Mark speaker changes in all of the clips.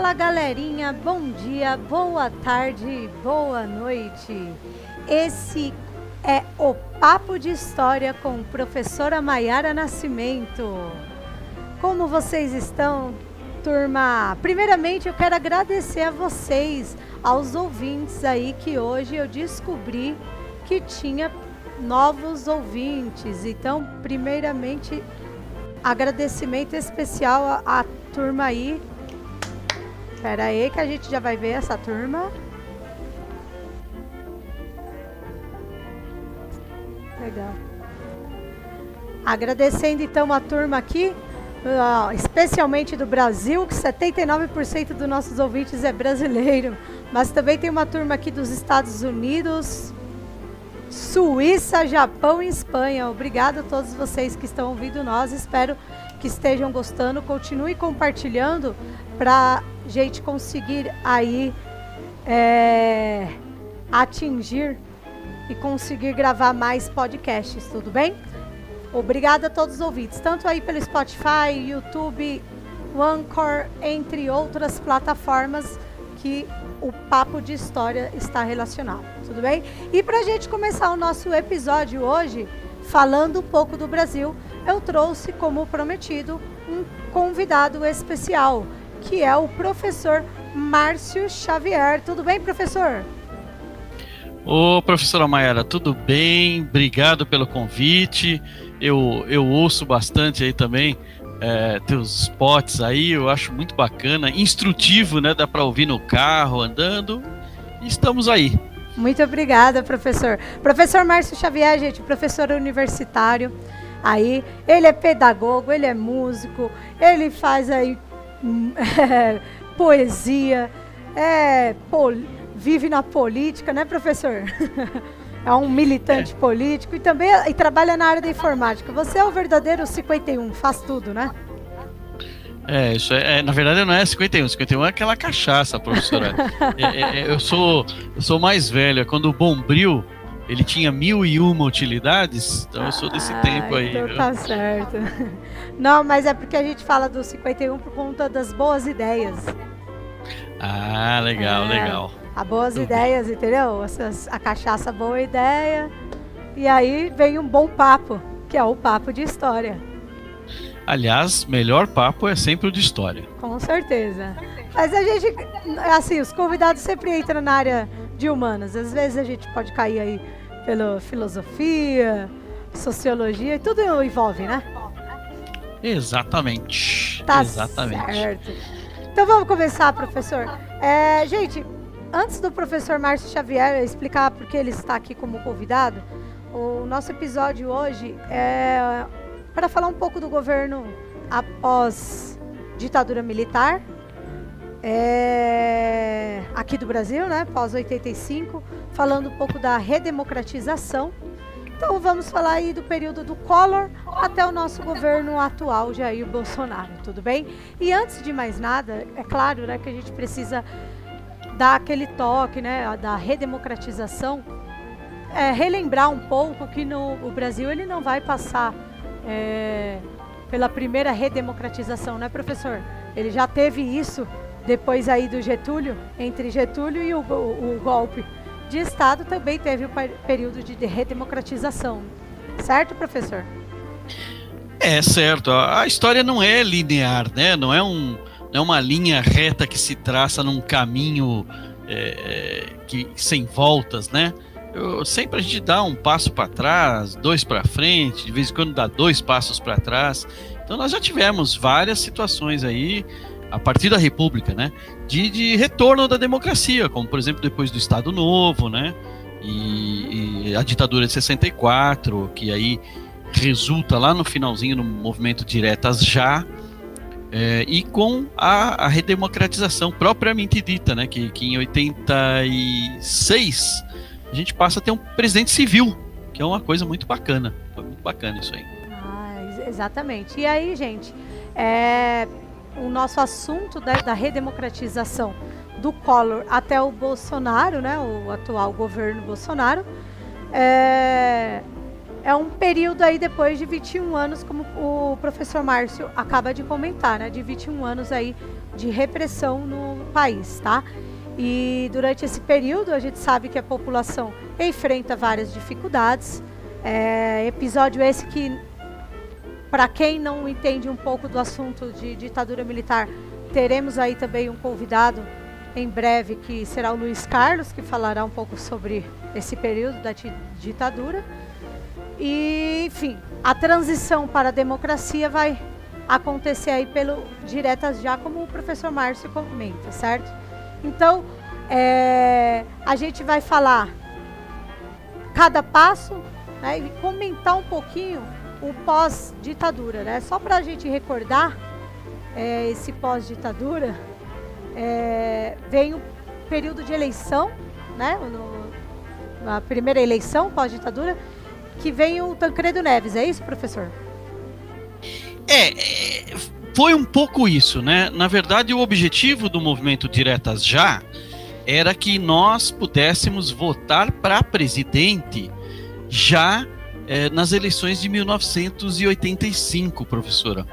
Speaker 1: Fala, galerinha, bom dia, boa tarde, boa noite. Esse é o Papo de História com professora Maiara Nascimento. Como vocês estão, turma? Primeiramente, eu quero agradecer a vocês, aos ouvintes aí, que hoje eu descobri que tinha novos ouvintes. Então, primeiramente, agradecimento especial à, à turma aí. Espera aí que a gente já vai ver essa turma. Legal. Agradecendo então a turma aqui, especialmente do Brasil, que 79% dos nossos ouvintes é brasileiro. Mas também tem uma turma aqui dos Estados Unidos, Suíça, Japão e Espanha. Obrigado a todos vocês que estão ouvindo nós. Espero que estejam gostando. Continue compartilhando para gente conseguir aí é, atingir e conseguir gravar mais podcasts, tudo bem? Obrigada a todos os ouvintes, tanto aí pelo Spotify, YouTube, Anchor, entre outras plataformas que o papo de história está relacionado, tudo bem? E para a gente começar o nosso episódio hoje, falando um pouco do Brasil, eu trouxe, como prometido, um convidado especial, que é o professor Márcio Xavier. Tudo bem, professor?
Speaker 2: Ô, professora Mayara, tudo bem? Obrigado pelo convite. Eu, eu ouço bastante aí também é, teus spots aí, eu acho muito bacana, instrutivo, né? Dá para ouvir no carro, andando. Estamos aí.
Speaker 1: Muito obrigada, professor. Professor Márcio Xavier, gente, professor universitário. Aí, ele é pedagogo, ele é músico, ele faz aí é, poesia, é, pol vive na política, né, professor? é um militante é. político e também e trabalha na área da informática. Você é o verdadeiro 51, faz tudo, né?
Speaker 2: É, isso é, é, na verdade não é 51, 51 é aquela cachaça, professora. é, é, é, eu sou eu sou mais velho, é quando o Bombril ele tinha mil e uma utilidades, então eu sou desse ah, tempo aí.
Speaker 1: Então tá certo. Não, mas é porque a gente fala do 51 por conta das boas ideias.
Speaker 2: Ah, legal, é, legal.
Speaker 1: A boas Tudo ideias, entendeu? a cachaça boa ideia. E aí vem um bom papo, que é o papo de história.
Speaker 2: Aliás, melhor papo é sempre o de história.
Speaker 1: Com certeza. Mas a gente, assim, os convidados sempre entram na área de humanas. Às vezes a gente pode cair aí pela filosofia, sociologia, e tudo envolve, né?
Speaker 2: Exatamente.
Speaker 1: Tá
Speaker 2: Exatamente.
Speaker 1: certo. Então vamos começar, professor. É, gente, antes do professor Márcio Xavier explicar porque ele está aqui como convidado, o nosso episódio hoje é para falar um pouco do governo após ditadura militar, é, aqui do Brasil, né, pós 85, falando um pouco da redemocratização. Então vamos falar aí do período do Collor até o nosso governo atual, Jair Bolsonaro, tudo bem? E antes de mais nada, é claro, né, que a gente precisa dar aquele toque, né, da redemocratização, é, relembrar um pouco que no o Brasil ele não vai passar é, pela primeira redemocratização, né, professor? Ele já teve isso depois aí do Getúlio, entre Getúlio e o, o, o golpe de Estado, também teve o período de redemocratização. Certo, professor?
Speaker 2: É certo. A história não é linear, né? Não é, um, não é uma linha reta que se traça num caminho é, que, sem voltas, né? Eu, sempre a gente dá um passo para trás, dois para frente, de vez em quando dá dois passos para trás. Então nós já tivemos várias situações aí a partir da República, né, de, de, retorno da democracia, como por exemplo depois do Estado Novo, né, e, e, a ditadura de 64, que aí resulta lá no finalzinho no movimento Diretas Já, é, e com a, a, redemocratização propriamente dita, né, que, que em 86 a gente passa a ter um presidente civil, que é uma coisa muito bacana, foi muito bacana isso aí.
Speaker 1: Ah, exatamente. E aí, gente, é, o nosso assunto da, da redemocratização do Collor até o Bolsonaro, né, o atual governo Bolsonaro, é, é um período aí depois de 21 anos, como o professor Márcio acaba de comentar, né, de 21 anos aí de repressão no país, tá? E durante esse período a gente sabe que a população enfrenta várias dificuldades. É, episódio esse que, para quem não entende um pouco do assunto de ditadura militar, teremos aí também um convidado em breve que será o Luiz Carlos, que falará um pouco sobre esse período da ditadura. E, enfim, a transição para a democracia vai acontecer aí pelo diretas já, como o professor Márcio comenta, certo? Então, é, a gente vai falar cada passo né, e comentar um pouquinho o pós-ditadura, né? Só para a gente recordar é, esse pós-ditadura, é, vem o período de eleição, né? No, a primeira eleição pós-ditadura, que vem o Tancredo Neves, é isso, professor?
Speaker 2: É, é, foi um pouco isso, né? Na verdade, o objetivo do movimento Diretas Já era que nós pudéssemos votar para presidente já é, nas eleições de 1985, professora.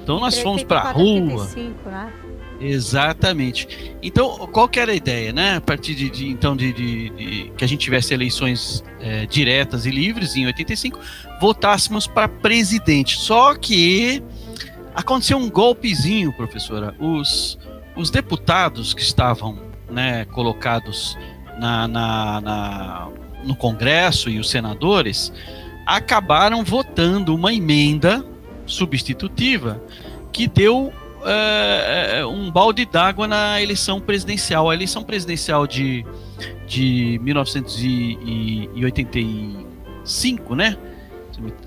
Speaker 2: Então nós fomos para a rua. 85, né? Exatamente. Então, qual que era a ideia, né? A partir de, de então de, de, de, que a gente tivesse eleições é, diretas e livres em 85, votássemos para presidente. Só que aconteceu um golpezinho, professora. Os, os deputados que estavam né, colocados na, na, na, no Congresso e os senadores acabaram votando uma emenda substitutiva que deu é, um balde d'água na eleição presidencial. A eleição presidencial de, de 1985, né?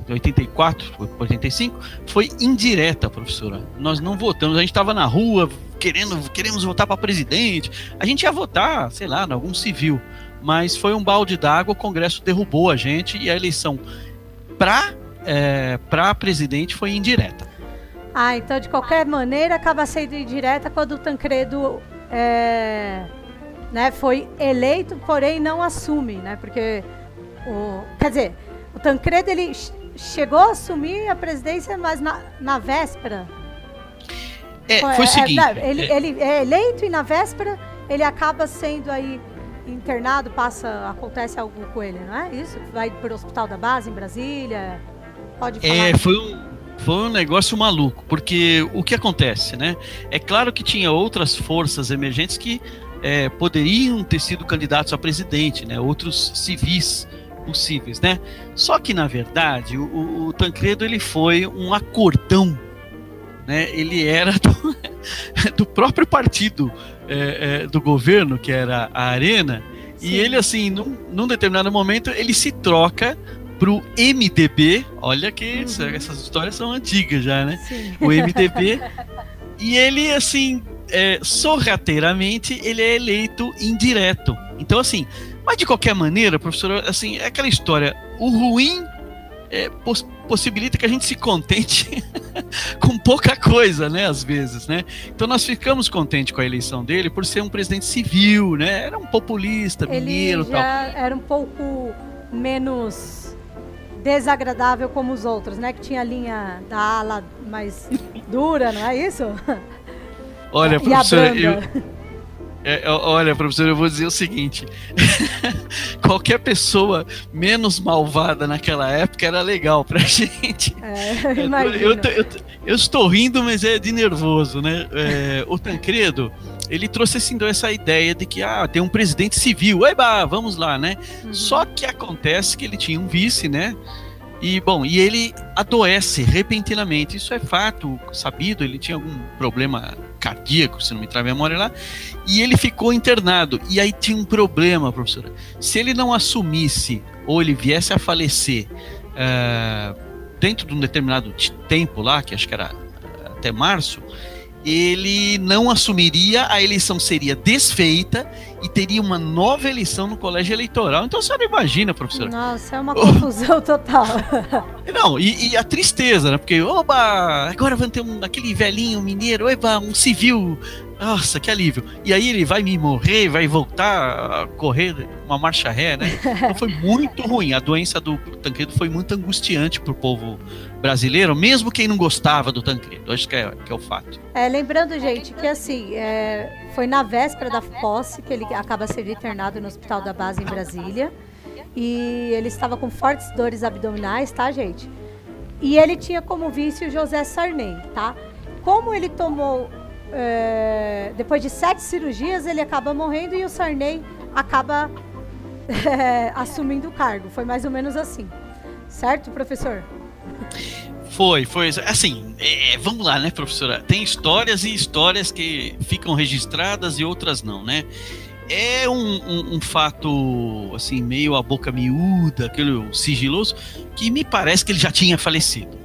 Speaker 2: 84, 85, foi indireta, professora. Nós não votamos, a gente estava na rua querendo, queremos votar para presidente. A gente ia votar, sei lá, em algum civil, mas foi um balde d'água, o Congresso derrubou a gente e a eleição para é, para presidente foi indireta.
Speaker 1: Ah, então de qualquer maneira acaba sendo indireta quando o Tancredo é, né, foi eleito, porém não assume, né? Porque o, quer dizer, o Tancredo ele chegou a assumir a presidência, mas na, na véspera.
Speaker 2: É, foi, o é, seguinte.
Speaker 1: É, ele, ele é eleito e na véspera ele acaba sendo aí internado, passa, acontece algo com ele, não é? Isso? Vai para o hospital da base em Brasília. Pode
Speaker 2: falar. É, foi um foi um negócio maluco, porque o que acontece, né? É claro que tinha outras forças emergentes que é, poderiam ter sido candidatos a presidente, né? Outros civis possíveis, né? Só que na verdade o, o Tancredo ele foi um acordão, né? Ele era do, do próprio partido é, é, do governo que era a Arena Sim. e ele assim num, num determinado momento ele se troca pro MDB. Olha que uhum. essas histórias são antigas já, né? Sim. O MDB. e ele, assim, é, sorrateiramente, ele é eleito indireto. Então, assim, mas de qualquer maneira, professor, assim, é aquela história. O ruim é, poss possibilita que a gente se contente com pouca coisa, né, às vezes, né? Então nós ficamos contentes com a eleição dele por ser um presidente civil, né? Era um populista,
Speaker 1: Ele
Speaker 2: mineiro,
Speaker 1: já tal. Era um pouco menos desagradável como os outros, né? Que tinha a linha da ala mais dura, não é isso?
Speaker 2: Olha, professor, eu, é, olha, professor, eu vou dizer o seguinte: qualquer pessoa menos malvada naquela época era legal pra gente. É, eu, eu, eu, eu, estou rindo, mas é de nervoso, né? É, o Tancredo, ele trouxe assim, essa ideia de que ah, tem um presidente civil, eba, vamos lá, né? Uhum. Só que acontece que ele tinha um vice, né? E bom, e ele adoece repentinamente. Isso é fato, sabido. Ele tinha algum problema cardíaco, se não me trave a memória lá, e ele ficou internado. E aí tinha um problema, professora. Se ele não assumisse ou ele viesse a falecer uh, dentro de um determinado tempo lá, que acho que era até março, ele não assumiria, a eleição seria desfeita e teria uma nova eleição no colégio eleitoral. Então você não imagina, professor.
Speaker 1: Nossa, é uma confusão total.
Speaker 2: Não, e, e, a tristeza, né? Porque, oba, agora vamos ter um, aquele velhinho mineiro, oba, um civil nossa, que alívio. E aí ele vai me morrer, vai voltar a correr uma marcha ré, né? Então foi muito ruim. A doença do Tancredo foi muito angustiante para o povo brasileiro, mesmo quem não gostava do Tancredo. Acho que é, que é o fato.
Speaker 1: É, lembrando, gente, que assim, é, foi na véspera da posse que ele acaba sendo internado no Hospital da Base em Brasília. E ele estava com fortes dores abdominais, tá, gente? E ele tinha como vice o José Sarney, tá? Como ele tomou é, depois de sete cirurgias, ele acaba morrendo e o Sarney acaba é, assumindo o cargo. Foi mais ou menos assim. Certo, professor?
Speaker 2: Foi, foi. Assim, é, vamos lá, né, professora? Tem histórias e histórias que ficam registradas e outras não, né? É um, um, um fato, assim, meio a boca miúda, aquele sigiloso, que me parece que ele já tinha falecido.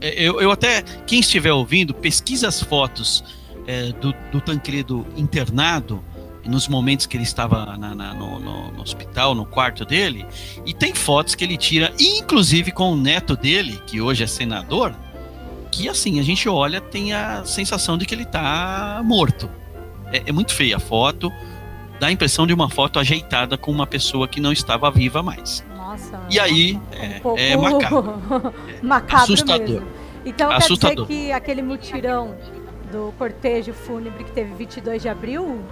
Speaker 2: É, eu, eu até, quem estiver ouvindo, pesquisa as fotos é, do, do Tancredo internado, nos momentos que ele estava na, na, no, no, no, hospital, no quarto dele, e tem fotos que ele tira, inclusive com o neto dele, que hoje é senador, que assim, a gente olha, tem a sensação de que ele está morto. É, é, muito feia a foto, dá a impressão de uma foto ajeitada com uma pessoa que não estava viva mais.
Speaker 1: Nossa.
Speaker 2: E aí, um é, pouco... é macabro.
Speaker 1: macabro assustador. Mesmo. Então assustador. quer dizer que aquele mutirão do cortejo fúnebre que teve 22 de abril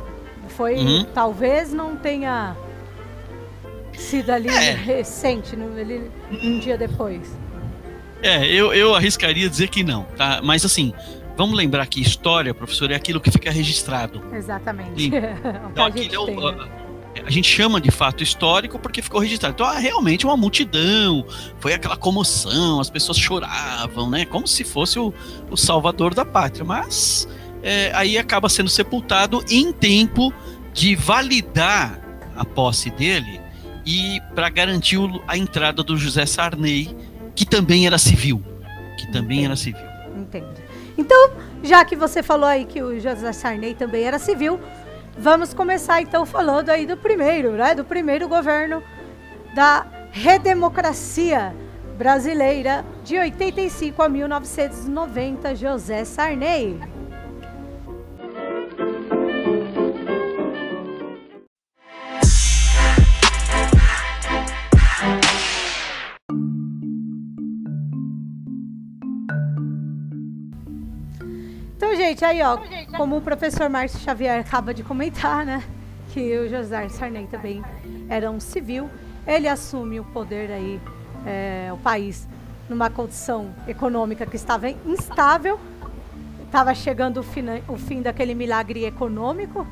Speaker 1: foi uhum. talvez não tenha sido ali é. recente, no, ele, um dia depois.
Speaker 2: É, eu, eu arriscaria dizer que não, tá? Mas assim, vamos lembrar que história, professor, é aquilo que fica registrado.
Speaker 1: Exatamente.
Speaker 2: então, aquilo é o, né? A gente chama de fato histórico porque ficou registrado. Então, ah, realmente uma multidão, foi aquela comoção, as pessoas choravam, né? Como se fosse o, o salvador da pátria. Mas é, aí acaba sendo sepultado em tempo de validar a posse dele e para garantir a entrada do José Sarney, que também era civil. Que também era civil.
Speaker 1: Entendo. Então, já que você falou aí que o José Sarney também era civil, Vamos começar então falando aí do primeiro, né? Do primeiro governo da redemocracia brasileira de 85 a 1990, José Sarney. Gente, aí ó, como o professor Márcio Xavier acaba de comentar, né, que o José Sarney também era um civil, ele assume o poder aí, é, o país, numa condição econômica que estava instável, estava chegando o fim, o fim daquele milagre econômico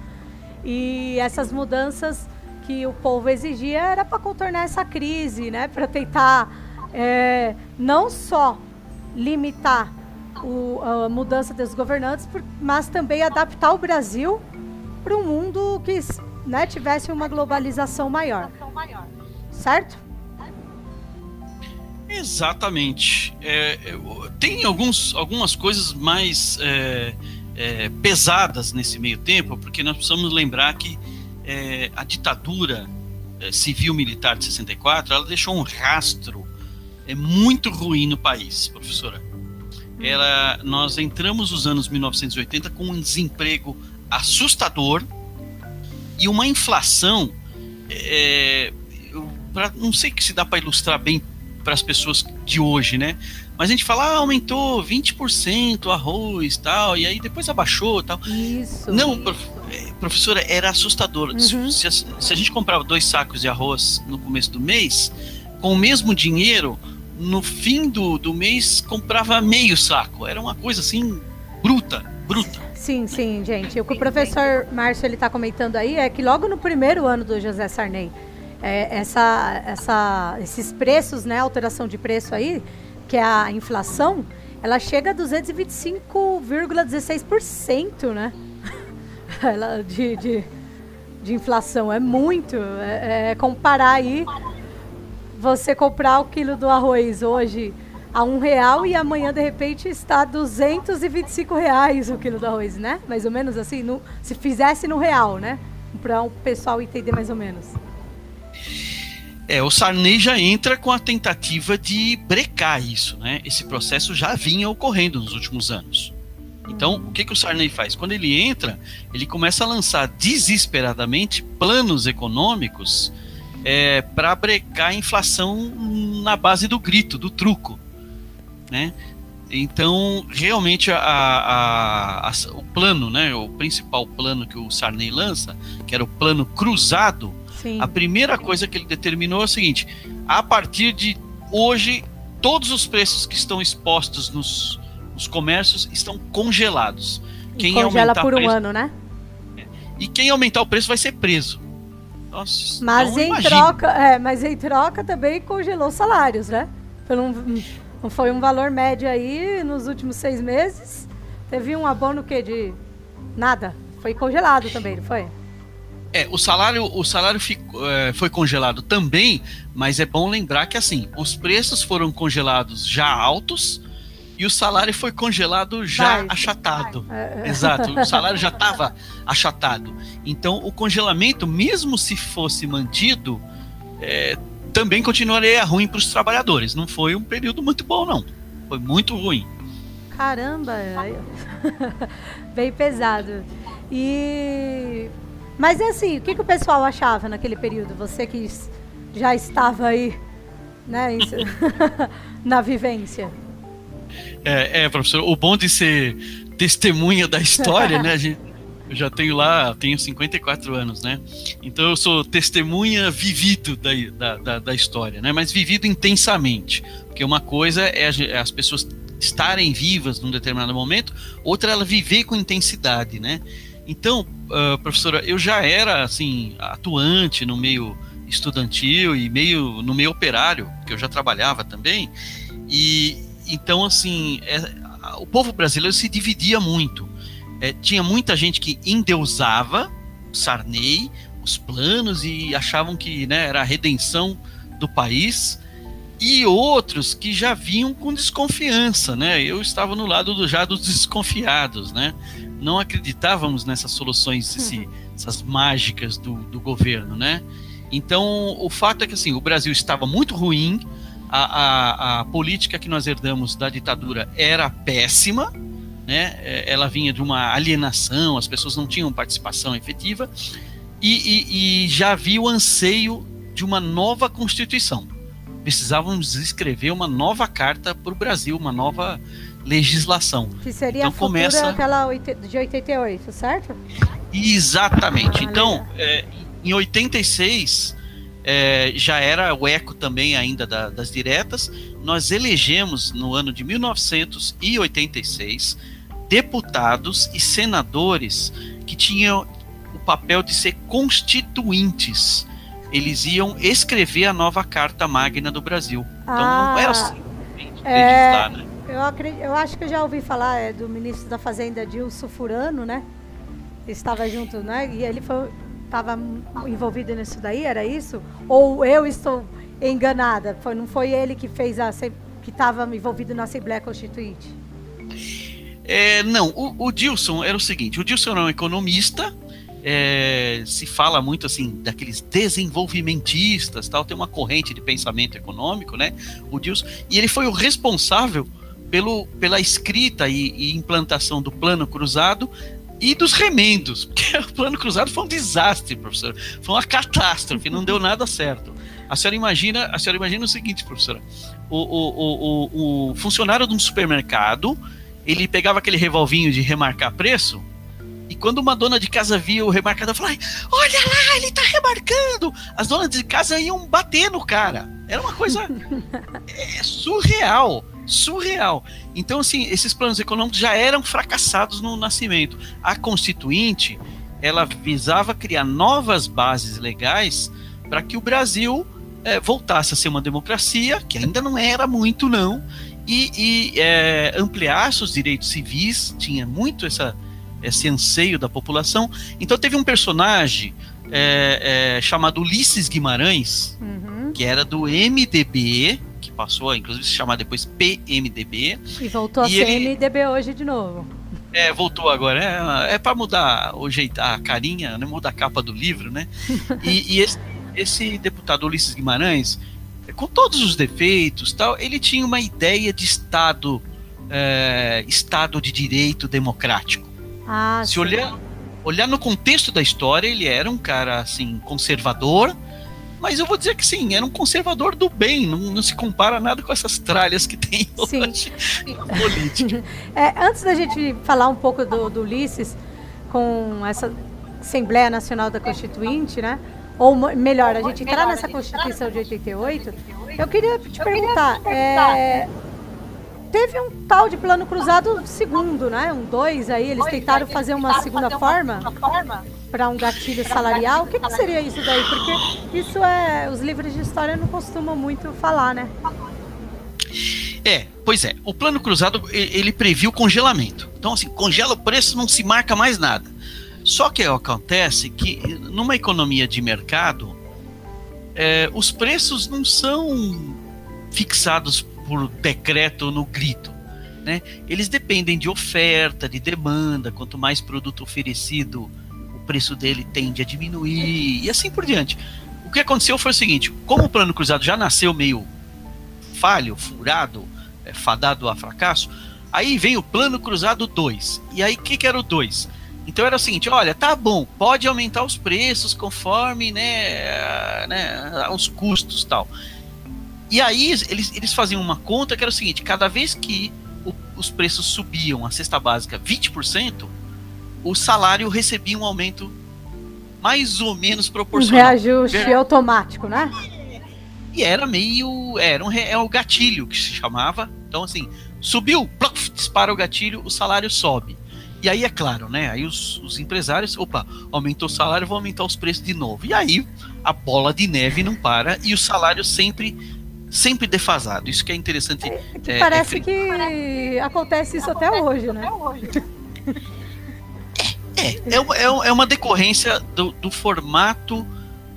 Speaker 1: e essas mudanças que o povo exigia era para contornar essa crise, né, para tentar é, não só limitar o, a mudança dos governantes, mas também adaptar o Brasil para um mundo que né, tivesse uma globalização maior. Certo?
Speaker 2: Exatamente. É, tem alguns, algumas coisas mais é, é, pesadas nesse meio tempo, porque nós precisamos lembrar que é, a ditadura é, civil-militar de 64 ela deixou um rastro é, muito ruim no país, professora ela, nós entramos nos anos 1980 com um desemprego assustador e uma inflação. É, eu, pra, não sei se dá para ilustrar bem para as pessoas de hoje, né? Mas a gente fala, ah, aumentou 20% o arroz tal, e aí depois abaixou tal.
Speaker 1: Isso.
Speaker 2: Não, prof, é, professora, era assustador. Uhum. Se, se, a gente comprava dois sacos de arroz no começo do mês, com o mesmo dinheiro, no fim do, do mês comprava meio saco. Era uma coisa assim bruta, bruta.
Speaker 1: Sim, sim, gente. O que o professor Márcio ele está comentando aí é que logo no primeiro ano do José Sarney, é, essa, essa, esses preços, né, alteração de preço aí, que é a inflação, ela chega a 225,16%, né? ela de, de, de inflação é muito. É, é comparar aí você comprar o quilo do arroz hoje a um real e amanhã de repente está 225 reais o quilo do arroz, né? Mais ou menos assim, no, se fizesse no real, né? Para o pessoal entender mais ou menos.
Speaker 2: É, o Sarney já entra com a tentativa de brecar isso, né? Esse processo já vinha ocorrendo nos últimos anos. Então, o que, que o Sarney faz? Quando ele entra, ele começa a lançar desesperadamente planos econômicos é, para brecar a inflação na base do grito, do truco. Né? Então, realmente, a, a, a, o plano, né, o principal plano que o Sarney lança, que era o plano cruzado, Sim. a primeira coisa que ele determinou é o seguinte: a partir de hoje, todos os preços que estão expostos nos, nos comércios estão congelados.
Speaker 1: Quem congela por um ano, né?
Speaker 2: É. E quem aumentar o preço vai ser preso.
Speaker 1: Nossa, mas em troca, é, mas em troca também congelou salários, né? Pelo não foi um valor médio aí nos últimos seis meses. Teve um abono que de nada. Foi congelado também, não foi?
Speaker 2: É, o salário, o salário ficou, é, foi congelado também, mas é bom lembrar que assim, os preços foram congelados já altos e o salário foi congelado já vai, achatado. Vai. É, é. Exato, o salário já estava achatado. Então, o congelamento, mesmo se fosse mantido, é, também continuaria ruim para os trabalhadores. Não foi um período muito bom, não. Foi muito ruim.
Speaker 1: Caramba, bem pesado. E mas é assim, o que, que o pessoal achava naquele período? Você que já estava aí, né, na vivência.
Speaker 2: É, é, professor, o bom de ser testemunha da história, né? Gente, eu já tenho lá, tenho 54 anos, né? Então eu sou testemunha vivido da, da, da, da história, né? Mas vivido intensamente. Porque uma coisa é, é as pessoas estarem vivas num determinado momento, outra é ela viver com intensidade, né? Então, uh, professora, eu já era assim atuante no meio estudantil e meio no meio operário, que eu já trabalhava também. E então assim, é, o povo brasileiro se dividia muito é, tinha muita gente que endeusava Sarney, os planos e achavam que né, era a redenção do país, e outros que já vinham com desconfiança, né? Eu estava no lado do, já dos desconfiados, né? Não acreditávamos nessas soluções, esse, uhum. essas mágicas do, do governo, né? Então, o fato é que assim, o Brasil estava muito ruim, a, a, a política que nós herdamos da ditadura era péssima, né? É, ela vinha de uma alienação, as pessoas não tinham participação efetiva, e, e, e já havia o anseio de uma nova Constituição. Precisávamos escrever uma nova carta para o Brasil, uma nova legislação.
Speaker 1: Que seria então, a começa aquela de 88, certo?
Speaker 2: Exatamente. Ah, então, é, em 86, é, já era o eco também ainda da, das diretas. Nós elegemos no ano de 1986 deputados e senadores que tinham o papel de ser constituintes. Eles iam escrever a nova Carta Magna do Brasil. Então ah, não era assim.
Speaker 1: É, né? eu, acredito, eu acho que eu já ouvi falar é, do ministro da Fazenda Dilson Furano, né? Estava junto, né? E ele foi estava envolvido nisso daí, era isso? Ou eu estou enganada? Foi, não foi ele que fez a que estava envolvido na Assembleia Constituinte?
Speaker 2: É, não, o, o, Dilson era o seguinte: o Dilson era um economista. É, se fala muito assim daqueles desenvolvimentistas, tal, tem uma corrente de pensamento econômico, né? O Dilson, e ele foi o responsável pelo, pela escrita e, e implantação do plano cruzado e dos remendos, porque o plano cruzado foi um desastre, professor. Foi uma catástrofe, não deu nada certo. A senhora imagina, a senhora imagina o seguinte, professora: o, o, o, o funcionário de um supermercado ele pegava aquele revolvinho de remarcar preço, e quando uma dona de casa via o remarcador, falava: Olha lá, ele tá remarcando! As donas de casa iam bater no cara. Era uma coisa é, surreal. Surreal. Então, assim, esses planos econômicos já eram fracassados no nascimento. A Constituinte, ela visava criar novas bases legais para que o Brasil é, voltasse a ser uma democracia, que ainda não era muito, não, e, e é, ampliar seus direitos civis, tinha muito essa, esse anseio da população. Então teve um personagem é, é, chamado Ulisses Guimarães, uhum. que era do MDB, passou inclusive se chamar depois PMDB.
Speaker 1: E voltou e a ser ele, MDB hoje de novo.
Speaker 2: É, voltou agora. É, é para mudar o jeito, a carinha, né, mudar a capa do livro, né? e, e esse, esse deputado Ulisses Guimarães com todos os defeitos, tal, ele tinha uma ideia de Estado é, Estado de Direito democrático.
Speaker 1: Ah,
Speaker 2: Se olhar, olhar no contexto da história, ele era um cara assim conservador, mas eu vou dizer que sim, era um conservador do bem, não, não se compara nada com essas tralhas que tem
Speaker 1: Sim.
Speaker 2: hoje na política.
Speaker 1: É, antes da gente falar um pouco do, do Ulisses com essa Assembleia Nacional da Constituinte, né? Ou melhor, a gente entrar nessa Constituição de 88, eu queria te perguntar, é, teve um tal de plano cruzado segundo, né? Um dois aí, eles tentaram fazer uma segunda forma para um gatilho salarial. O que, que seria isso daí? Porque isso é. Os livros de história não costumam muito falar, né?
Speaker 2: É, pois é. O plano cruzado ele previu congelamento. Então, assim, congela o preço, não se marca mais nada. Só que acontece que numa economia de mercado, é, os preços não são fixados por decreto no grito. Né? Eles dependem de oferta, de demanda. Quanto mais produto oferecido, preço dele tende a diminuir e assim por diante. O que aconteceu foi o seguinte: como o plano cruzado já nasceu meio falho, furado, é, fadado a fracasso, aí vem o plano cruzado 2. E aí o que, que era o 2? Então era o seguinte, olha, tá bom, pode aumentar os preços conforme, né, né os custos tal. E aí eles, eles faziam uma conta que era o seguinte, cada vez que o- os preços subiam a cesta básica 20%, o salário recebia um aumento mais ou menos
Speaker 1: Um
Speaker 2: proporcional.
Speaker 1: reajuste
Speaker 2: Ver-
Speaker 1: automático, né?
Speaker 2: E era meio. Era um, é o gatilho que se chamava. Então, assim, subiu, plof, dispara o gatilho, o salário sobe. E aí, é claro, né? Aí os, os empresários, opa, aumentou o salário, vou aumentar os preços de novo. E aí a bola de neve não para e o salário sempre, sempre defasado. Isso que é interessante.
Speaker 1: Que
Speaker 2: é,
Speaker 1: parece
Speaker 2: é,
Speaker 1: que acontece isso até hoje, né?
Speaker 2: É, é, uma- é uma- é uma decorrência do, do formato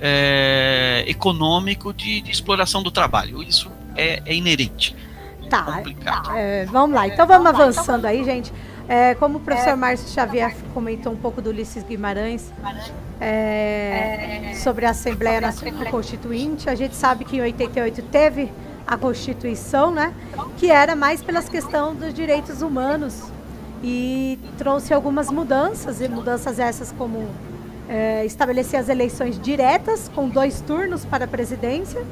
Speaker 2: é, econômico de, de exploração do trabalho. Isso é, é inerente.
Speaker 1: Tá.
Speaker 2: complicado.
Speaker 1: é, vamos lá, então vamos avançando aí, gente. É, como o professor Márcio Xavier comentou um pouco do Ulisses Guimarães é, sobre a Assembleia Nacional Constituinte, a gente sabe que em 88 teve a Constituição, né? Que era mais pelas questões dos direitos humanos e trouxe algumas mudanças, e mudanças essas como é, estabelecer as eleições diretas com dois turnos para a presidência,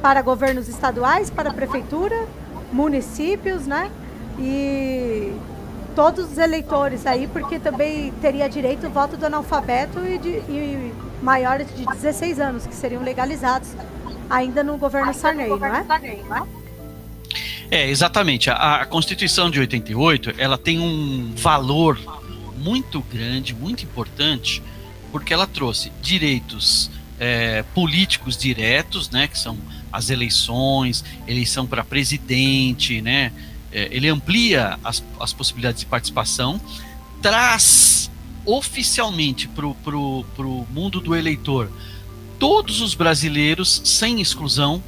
Speaker 1: para governos estaduais, para a prefeitura, municípios, né? E todos os eleitores aí, porque também teria direito ao voto do analfabeto e, de, e maiores de 16 anos, que seriam legalizados ainda no governo Sarney, não é?
Speaker 2: É, exatamente. A, a Constituição de 88, ela tem um valor muito grande, muito importante, porque ela trouxe direitos é, políticos diretos, né, que são as eleições, eleição para presidente, né, é, ele amplia as, as possibilidades de participação, traz oficialmente para o mundo do eleitor todos os brasileiros, sem exclusão,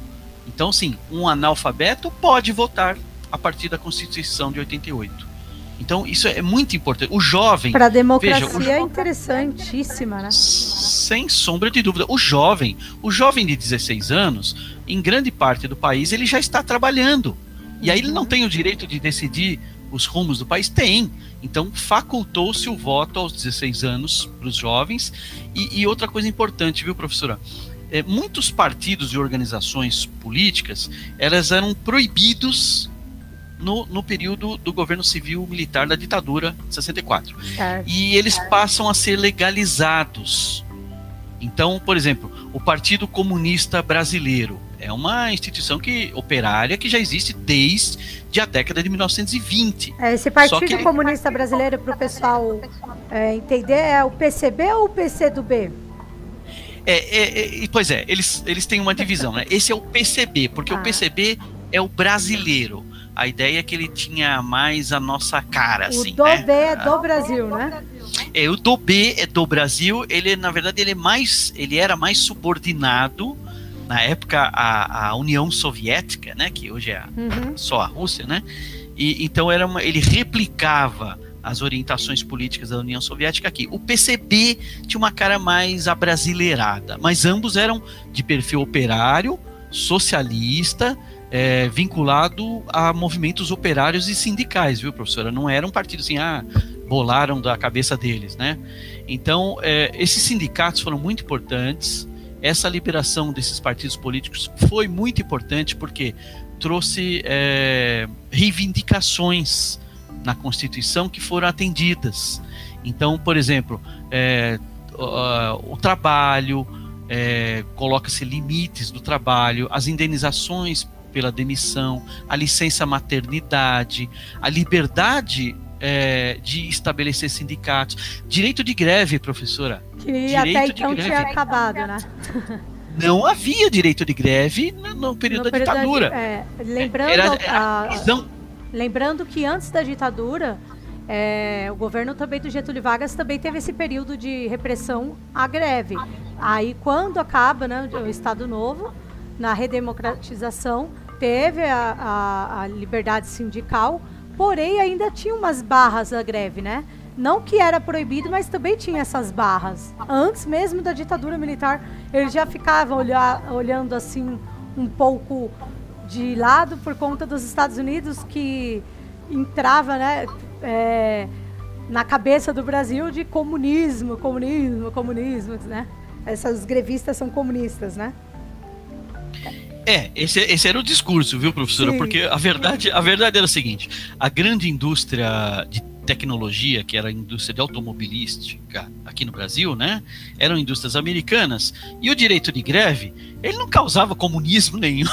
Speaker 2: então, sim, um analfabeto pode votar a partir da Constituição de 88. Então, isso é muito importante. O jovem,
Speaker 1: Para a democracia
Speaker 2: Veja, o-
Speaker 1: é interessantíssima, né?
Speaker 2: sem sombra de dúvida, o jovem, o jovem de 16 anos, em grande parte do país, ele já está trabalhando. E aí ele não tem o direito de decidir os rumos do país? Tem. Então, facultou-se o voto aos 16 anos para os jovens. E, e outra coisa importante, viu, professora? É, muitos partidos e organizações políticas, elas eram proibidos no, no período do governo civil militar da ditadura de 64
Speaker 1: Certo.
Speaker 2: e eles passam a ser legalizados. Então, por exemplo, o Partido Comunista Brasileiro é uma instituição que operária que já existe desde a década de 1920.
Speaker 1: É, Esse Partido
Speaker 2: que-
Speaker 1: Comunista Brasileiro, para o pessoal é, entender, é o PCB ou o PCdoB?
Speaker 2: É, é, é, e, pois é, eles, eles têm uma divisão, né? Esse é o PCB, porque
Speaker 1: Ah.
Speaker 2: o PCB é o brasileiro. A ideia é que ele tinha mais a nossa cara, assim,
Speaker 1: o do
Speaker 2: né?
Speaker 1: B é do Brasil, né?
Speaker 2: É, o do B é do Brasil, ele na verdade ele é mais, ele era mais subordinado na época à, à União Soviética, né, que hoje é
Speaker 1: Uhum.
Speaker 2: só a Rússia, né? E então era uma, ele replicava as orientações políticas da União Soviética aqui. O PCB tinha uma cara mais abrasileirada, mas ambos eram de perfil operário, socialista, é, vinculado a movimentos operários e sindicais, viu, professora? Não era um partido assim, ah, bolaram da cabeça deles, né? Então, é, esses sindicatos foram muito importantes. Essa liberação desses partidos políticos foi muito importante porque trouxe é, reivindicações na Constituição que foram atendidas. Então, por exemplo, é, o, o trabalho, é, coloca-se limites do trabalho, as indenizações pela demissão, a licença maternidade, a liberdade é, de estabelecer sindicatos, direito de greve, professora.
Speaker 1: Que direito até então tinha acabado, né?
Speaker 2: Não havia direito de greve no, no período no da ditadura. Da, é,
Speaker 1: lembrando, era, era a, lembrando que antes da ditadura, é, o governo também do Getúlio Vargas também teve esse período de repressão à greve. Aí, quando acaba né, o Estado Novo, na redemocratização, teve a, a, a liberdade sindical, porém ainda tinha umas barras à greve, né? Não que era proibido, mas também tinha essas barras. Antes mesmo da ditadura militar, eles já ficavam olhar, olhando assim um pouco de lado por conta dos Estados Unidos que entrava, né, é, na cabeça do Brasil de comunismo, comunismo, comunismo, né? Essas grevistas são comunistas, né?
Speaker 2: É, esse, esse era o discurso, viu, professora? Sim. Porque a verdade, a verdade era a seguinte: a grande indústria de tecnologia, que era a indústria de automobilística aqui no Brasil, né? Eram indústrias americanas. E o direito de greve, ele não causava comunismo nenhum.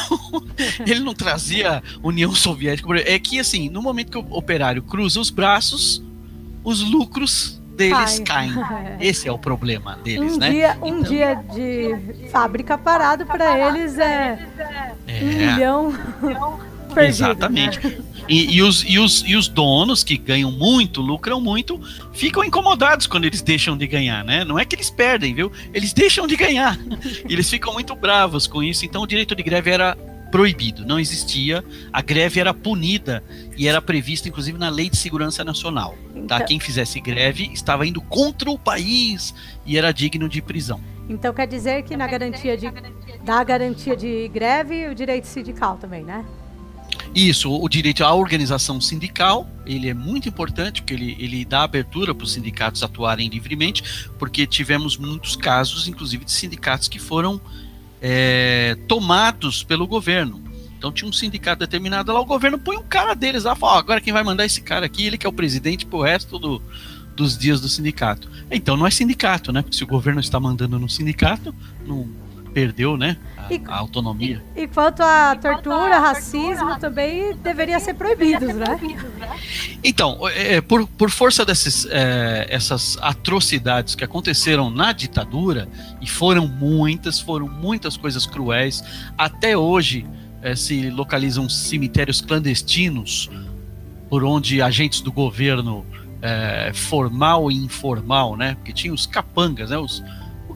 Speaker 2: ele não trazia União Soviética. É que, assim, no momento que o operário cruza os braços, os lucros deles caem. Esse é o problema deles,
Speaker 1: um
Speaker 2: né?
Speaker 1: Dia, um então... dia de fábrica parado para eles é, é, um milhão perdido. Né?
Speaker 2: Exatamente. Né? E, e, os, e, os, e os donos que ganham muito, lucram muito, ficam incomodados quando eles deixam de ganhar, né? Não é que eles perdem, viu? Eles deixam de ganhar. eles ficam muito bravos com isso. Então o direito de greve era proibido, não existia. A greve era punida e era prevista, inclusive, na Lei de Segurança Nacional. Tá? Então... Tá? Quem fizesse greve estava indo contra o país e era digno de prisão.
Speaker 1: Então quer dizer que na garantia de, da garantia de greve, o direito sindical também, né?
Speaker 2: Isso, o direito à organização sindical, ele é muito importante, porque ele, ele dá abertura para os sindicatos atuarem livremente, porque tivemos muitos casos, inclusive, de sindicatos que foram é, tomados pelo governo. Então tinha um sindicato determinado lá, o governo põe um cara deles lá, fala, oh, agora quem vai mandar esse cara aqui, ele que é o presidente pro resto do, dos dias do sindicato. Então não é sindicato, né? Porque se o governo está mandando no sindicato, não perdeu, né? A, e, a autonomia.
Speaker 1: E, quanto à tortura, racismo, também deveria ser proibidos, né?
Speaker 2: Então, é, por, por força dessas é, essas atrocidades que aconteceram na ditadura, e foram muitas, foram muitas coisas cruéis, até hoje é, se localizam cemitérios clandestinos por onde agentes do governo é, formal e informal, né? Porque tinha os capangas, né? Os,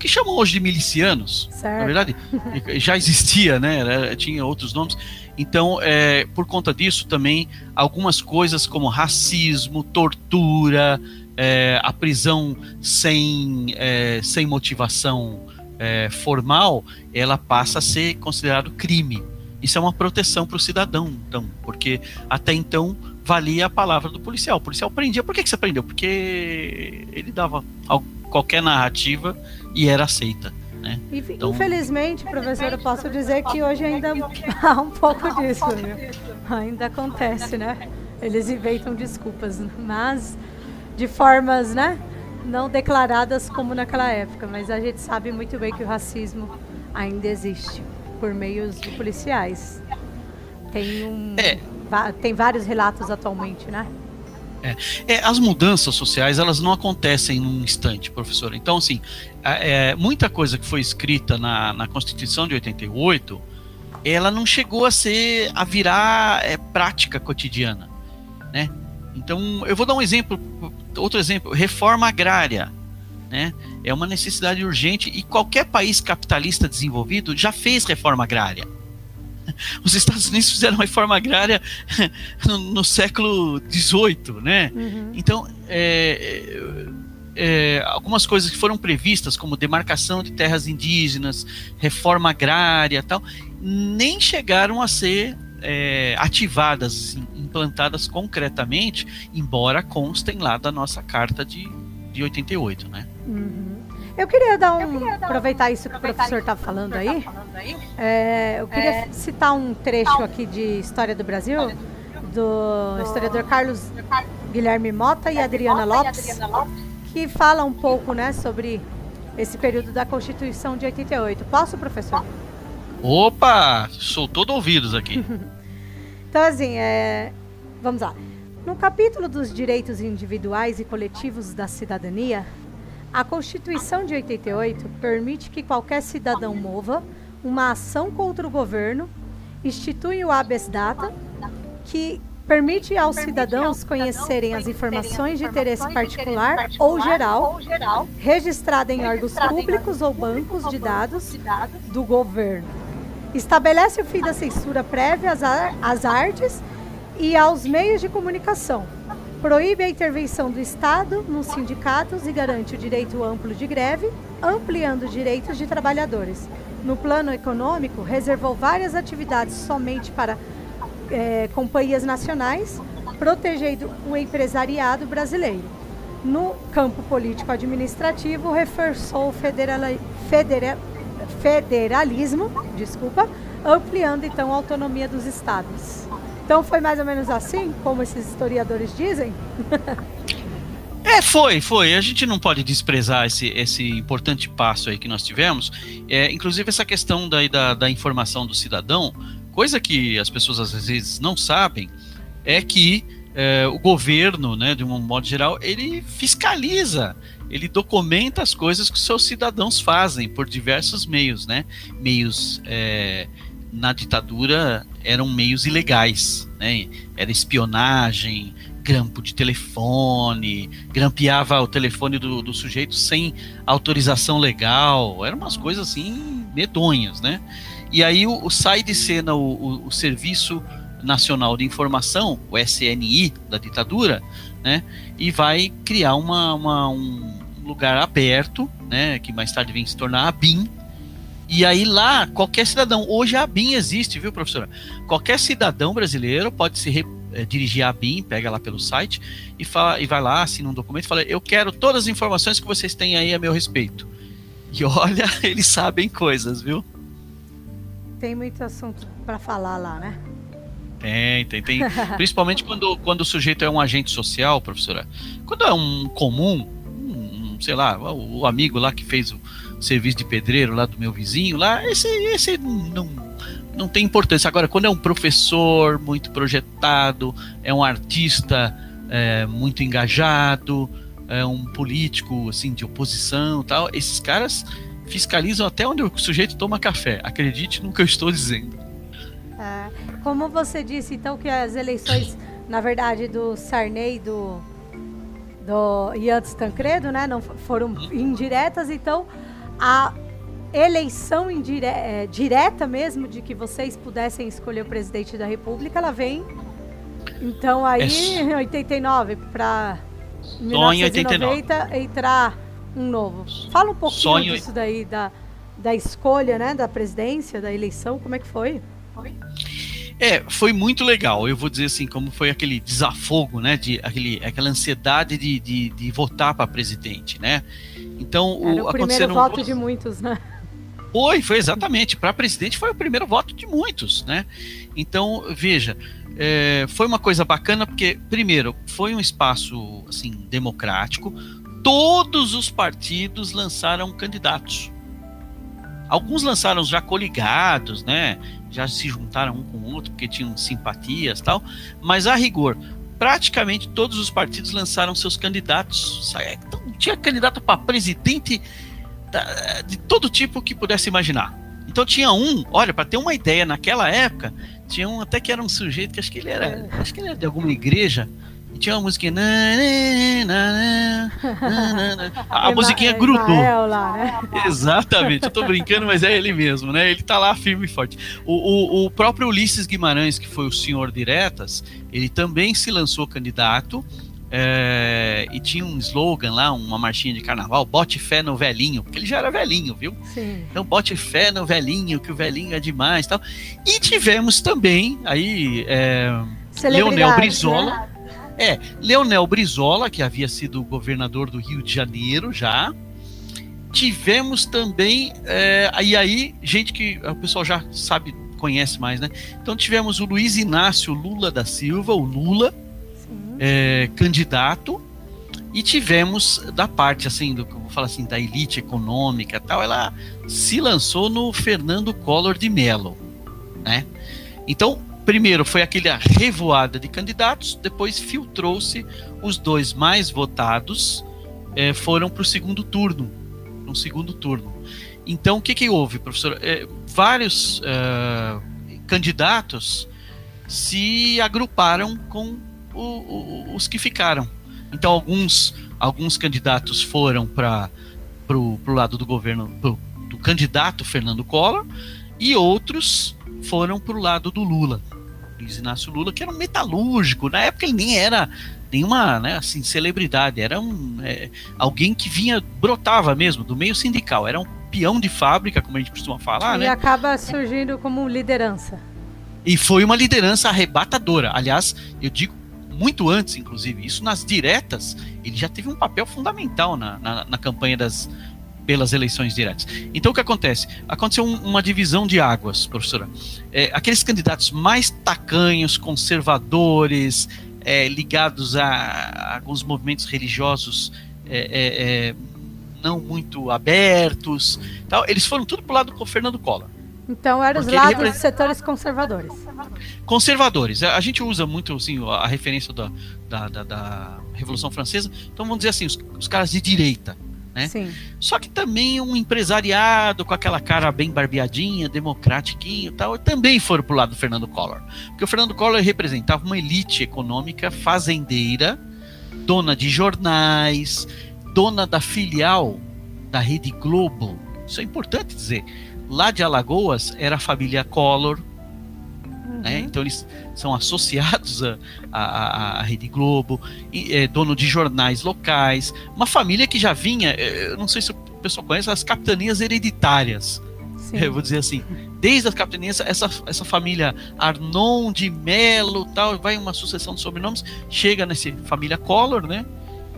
Speaker 2: que chamam hoje de milicianos. Certo. Na verdade, já existia, né? Era, tinha outros nomes. Então, é, por conta disso também, algumas coisas como racismo, tortura, é, a prisão sem, é, sem motivação é, formal, ela passa a ser considerado crime. Isso é uma proteção para o cidadão, então, porque até então valia a palavra do policial. O policial prendia. Por que, que você prendeu? Porque ele dava qualquer narrativa e era aceita. Né?
Speaker 1: Então, Infelizmente, professor, eu posso dizer que hoje ainda há um pouco disso. Viu? Ainda acontece, né? Eles inventam desculpas, mas de formas, né? Não declaradas como naquela época, mas a gente sabe muito bem que o racismo ainda existe por meios de policiais. Tem um, é. Tem vários relatos atualmente, né?
Speaker 2: É, é, as mudanças sociais elas não acontecem num instante, professor. Então, assim, é, muita coisa que foi escrita na, na Constituição de 88, ela não chegou a ser a virar é, prática cotidiana, né? Então, eu vou dar um exemplo, outro exemplo, reforma agrária, né? É uma necessidade urgente e qualquer país capitalista desenvolvido já fez reforma agrária. Os Estados Unidos fizeram reforma agrária no, no século XVIII, né? Uhum. Então, é, é, algumas coisas que foram previstas, como demarcação de terras indígenas, reforma agrária tal, nem chegaram a ser é, ativadas, implantadas concretamente, embora constem lá da nossa carta de, de 88, né?
Speaker 1: Uhum. Eu queria dar um. Queria dar aproveitar isso que o professor está falando, tá aí. É, eu queria é, citar um trecho aqui de História do Brasil, do historiador Carlos Guilherme Mota e Adriana Lopes, que fala um pouco né, sobre esse período da Constituição de 88. Posso, professor?
Speaker 2: Opa! Sou todo ouvidos aqui.
Speaker 1: então, assim, é... vamos lá. No capítulo dos direitos individuais e coletivos da cidadania, a Constituição de 88 permite que qualquer cidadão mova uma ação contra o governo, institui o habeas data, que permite aos cidadãos conhecerem as informações de interesse particular ou geral, registrada em órgãos públicos ou bancos de dados do governo. Estabelece o fim da censura prévia às artes e aos meios de comunicação. Proíbe a intervenção do Estado nos sindicatos e garante o direito amplo de greve, ampliando direitos de trabalhadores. No plano econômico, reservou várias atividades somente para é, companhias nacionais, protegendo o empresariado brasileiro. No campo político-administrativo, reforçou o federa, federalismo, desculpa, ampliando então a autonomia dos estados. Então foi mais ou menos assim, como esses historiadores dizem?
Speaker 2: É, foi, foi. A gente não pode desprezar esse, esse importante passo aí que nós tivemos. É, inclusive essa questão da, da, da informação do cidadão, coisa que as pessoas às vezes não sabem, é que é, o governo, né, de um modo geral, ele fiscaliza, ele documenta as coisas que os seus cidadãos fazem por diversos meios, né? Meios é, na ditadura eram meios ilegais, né? Era espionagem, grampo de telefone, grampeava o telefone do, do sujeito sem autorização legal, eram umas coisas assim medonhas, né? E aí o, o sai de cena o, o, o, Serviço Nacional de Informação, o SNI da ditadura, né? E vai criar uma, uma um lugar aberto, né? Que mais tarde vem se tornar a BIM, e aí lá, qualquer cidadão, hoje a BIM existe, viu, professora? Qualquer cidadão brasileiro pode se re, é, dirigir à BIM, pega lá pelo site e, fala, e vai lá, assina um documento e fala: Eu quero todas as informações que vocês têm aí a meu respeito. E olha, eles sabem coisas, viu?
Speaker 1: Tem muito assunto para falar lá, né?
Speaker 2: Tem, tem, tem. Principalmente quando, quando o sujeito é um agente social, professora. Quando é um comum, um, sei lá, o, o amigo lá que fez o serviço de pedreiro lá do meu vizinho, lá, esse, esse não, não tem importância. Agora, quando é um professor muito projetado, é um artista é, muito engajado, é um político assim de oposição tal, esses caras fiscalizam até onde o sujeito toma café. Acredite no que eu estou dizendo.
Speaker 1: É, como você disse, então, que as eleições, na verdade, do Sarney do, do Iantos Tancredo, né, não foram indiretas, então a eleição indire é, direta mesmo de que vocês pudessem escolher o presidente da República, ela vem então aí é. em 89 para 1990 entrar um novo. Fala um pouquinho Sonho... disso daí da, da escolha, né, da presidência, da eleição, como é que foi?
Speaker 2: É, foi muito legal. Eu vou dizer assim, como foi aquele desafogo, né, de aquele, aquela ansiedade de, de, de votar para presidente, né?
Speaker 1: Então, Era o, o primeiro voto de muitos, né?
Speaker 2: Foi, foi exatamente. Para presidente foi o primeiro voto de muitos, né? Então, veja, é, foi uma coisa bacana porque, primeiro, foi um espaço assim democrático. Todos os partidos lançaram candidatos. Alguns lançaram já coligados, né? Já se juntaram um com o outro porque tinham simpatias tal. Mas a rigor, praticamente todos os partidos lançaram seus candidatos. Então, tinha candidato para presidente de todo tipo que pudesse imaginar. Então tinha um, olha, para ter uma ideia, naquela época, tinha um até que era um sujeito que acho que ele era, acho que ele era de alguma igreja, e tinha uma musiquinha. a musiquinha grudou. Né? Exatamente, eu tô brincando, mas é ele mesmo, né? Ele tá lá firme e forte. O, o, o próprio Ulisses Guimarães, que foi o senhor diretas, ele também se lançou candidato É, e tinha um slogan lá, uma marchinha de carnaval, bote fé no velhinho, porque ele já era velhinho, viu?
Speaker 1: Sim.
Speaker 2: Então bote fé no velhinho, que o velhinho é demais tal. E tivemos também aí é, Leonel Brizola. Né? É, Leonel Brizola, que havia sido governador do Rio de Janeiro já. Tivemos também, é, e aí, gente que o pessoal já sabe, conhece mais, né? Então tivemos o Luiz Inácio Lula da Silva, o Lula, é, candidato e tivemos da parte assim do vou falar assim da elite econômica tal ela se lançou no Fernando Collor de Mello né então primeiro foi aquela revoada de candidatos depois filtrou-se os dois mais votados é, foram para o segundo turno no segundo turno então o que que houve professor é, vários uh, candidatos se agruparam com o, o, os que ficaram. Então alguns alguns candidatos foram para pro lado do governo pro, do candidato Fernando Collor e outros foram para o lado do Lula. Luiz Inácio Lula, que era um metalúrgico, na época ele nem era nenhuma né, assim, celebridade, era um, é, alguém que vinha, brotava mesmo do meio sindical, era um peão de fábrica, como a gente costuma falar.
Speaker 1: E
Speaker 2: né?
Speaker 1: acaba surgindo como liderança.
Speaker 2: E foi uma liderança arrebatadora. Aliás, eu digo muito antes, inclusive. Isso nas diretas, ele já teve um papel fundamental na, na, na campanha das pelas eleições diretas. Então o que acontece? Aconteceu um, uma divisão de águas, professora. É, aqueles candidatos mais tacanhos, conservadores, é, ligados a, a, alguns movimentos religiosos é, é, é não muito abertos, tal, eles foram tudo pro lado do Fernando Collor.
Speaker 1: Então eram os lados dos setores conservadores.
Speaker 2: Conservadores. A gente usa muito assim, a referência da, da, da, da Revolução Francesa. Então vamos dizer assim, os, os caras de direita. Né?
Speaker 1: Sim.
Speaker 2: Só que também um empresariado com aquela cara bem barbeadinha, democratiquinho e tal, também foram pro lado do Fernando Collor. Porque o Fernando Collor representava uma elite econômica fazendeira, dona de jornais, dona da filial da Rede Globo. Isso é importante dizer Lá de Alagoas era a família Collor, uhum. né? então eles são associados à, Rede Globo, e, é, dono de jornais locais, uma família que já vinha, é, eu não sei se o pessoal conhece, as capitanias hereditárias. Eu vou dizer assim, desde as capitanias, essa, essa família Arnon de Melo, tal, vai uma sucessão de sobrenomes, chega nessa família Collor, né?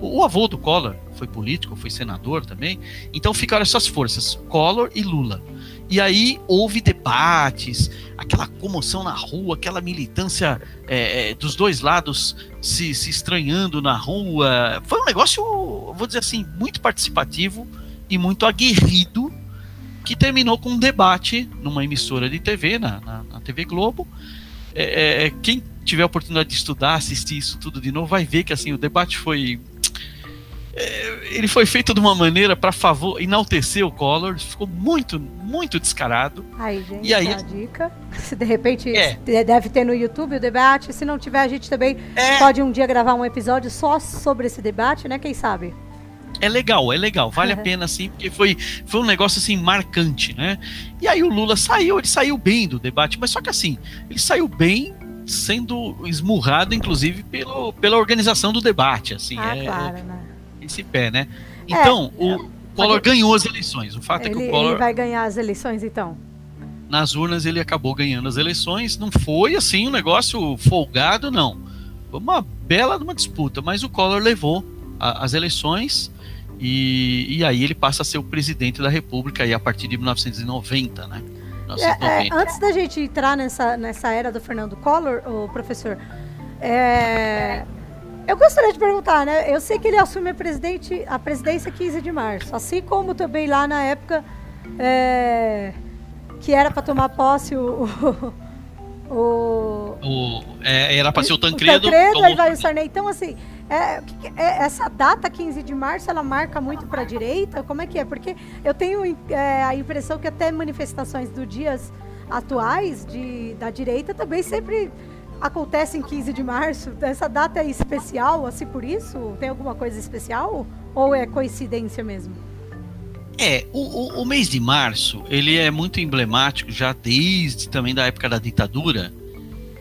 Speaker 2: O, o avô do Collor foi político, foi senador também. Então ficaram essas forças, Collor e Lula. E aí houve debates, aquela comoção na rua, aquela militância é, é, dos dois lados se, se estranhando na rua. Foi um negócio, vou dizer assim, muito participativo e muito aguerrido, que terminou com um debate numa emissora de TV, na, na, na TV Globo. É, é, quem tiver a oportunidade de estudar, assistir isso tudo de novo, vai ver que assim o debate foi ele foi feito de uma maneira para favor enaltecer o Collor, ficou muito, muito descarado.
Speaker 1: Aí, gente, e aí, a dica. Se de repente é. deve ter no YouTube o debate, se não tiver, a gente também é. pode um dia gravar um episódio só sobre esse debate, né? Quem sabe?
Speaker 2: É legal, é legal, vale a pena sim, porque foi, foi um negócio assim marcante, né? E aí o Lula saiu, ele saiu bem do debate, mas só que assim, ele saiu bem sendo esmurrado, inclusive, pelo, pela organização do debate, assim.
Speaker 1: Ah, é, claro, né?
Speaker 2: Esse pé, né? É, então, é, o Collor ganhou as eleições. O fato
Speaker 1: ele,
Speaker 2: é que o Collor.
Speaker 1: Ele vai ganhar as eleições, então?
Speaker 2: Nas urnas ele acabou ganhando as eleições. Não foi assim um negócio folgado, não. Foi uma bela uma disputa, mas o Collor levou a, as eleições e, e aí ele passa a ser o presidente da República aí a partir de 1990, né?
Speaker 1: 1990. É, é, antes da gente entrar nessa, nessa era do Fernando Collor, o professor, é, eu gostaria de perguntar, né? Eu sei que ele assume a, presidente, a presidência 15 de março, assim como também lá na época é, que era para tomar posse o.
Speaker 2: o, o é, era para ser o Tancredo.
Speaker 1: O Tancredo, tomou... aí vai o Sarney. Então, assim, é, é, essa data 15 de março, ela marca muito para a direita? Como é que é? Porque eu tenho é, a impressão que até manifestações do dias atuais de, da direita também sempre acontece em 15 de março? Essa data é especial, assim, por isso? Tem alguma coisa especial? Ou é coincidência mesmo?
Speaker 2: É, o, o, o, mês de março, ele é muito emblemático, já desde também da época da ditadura,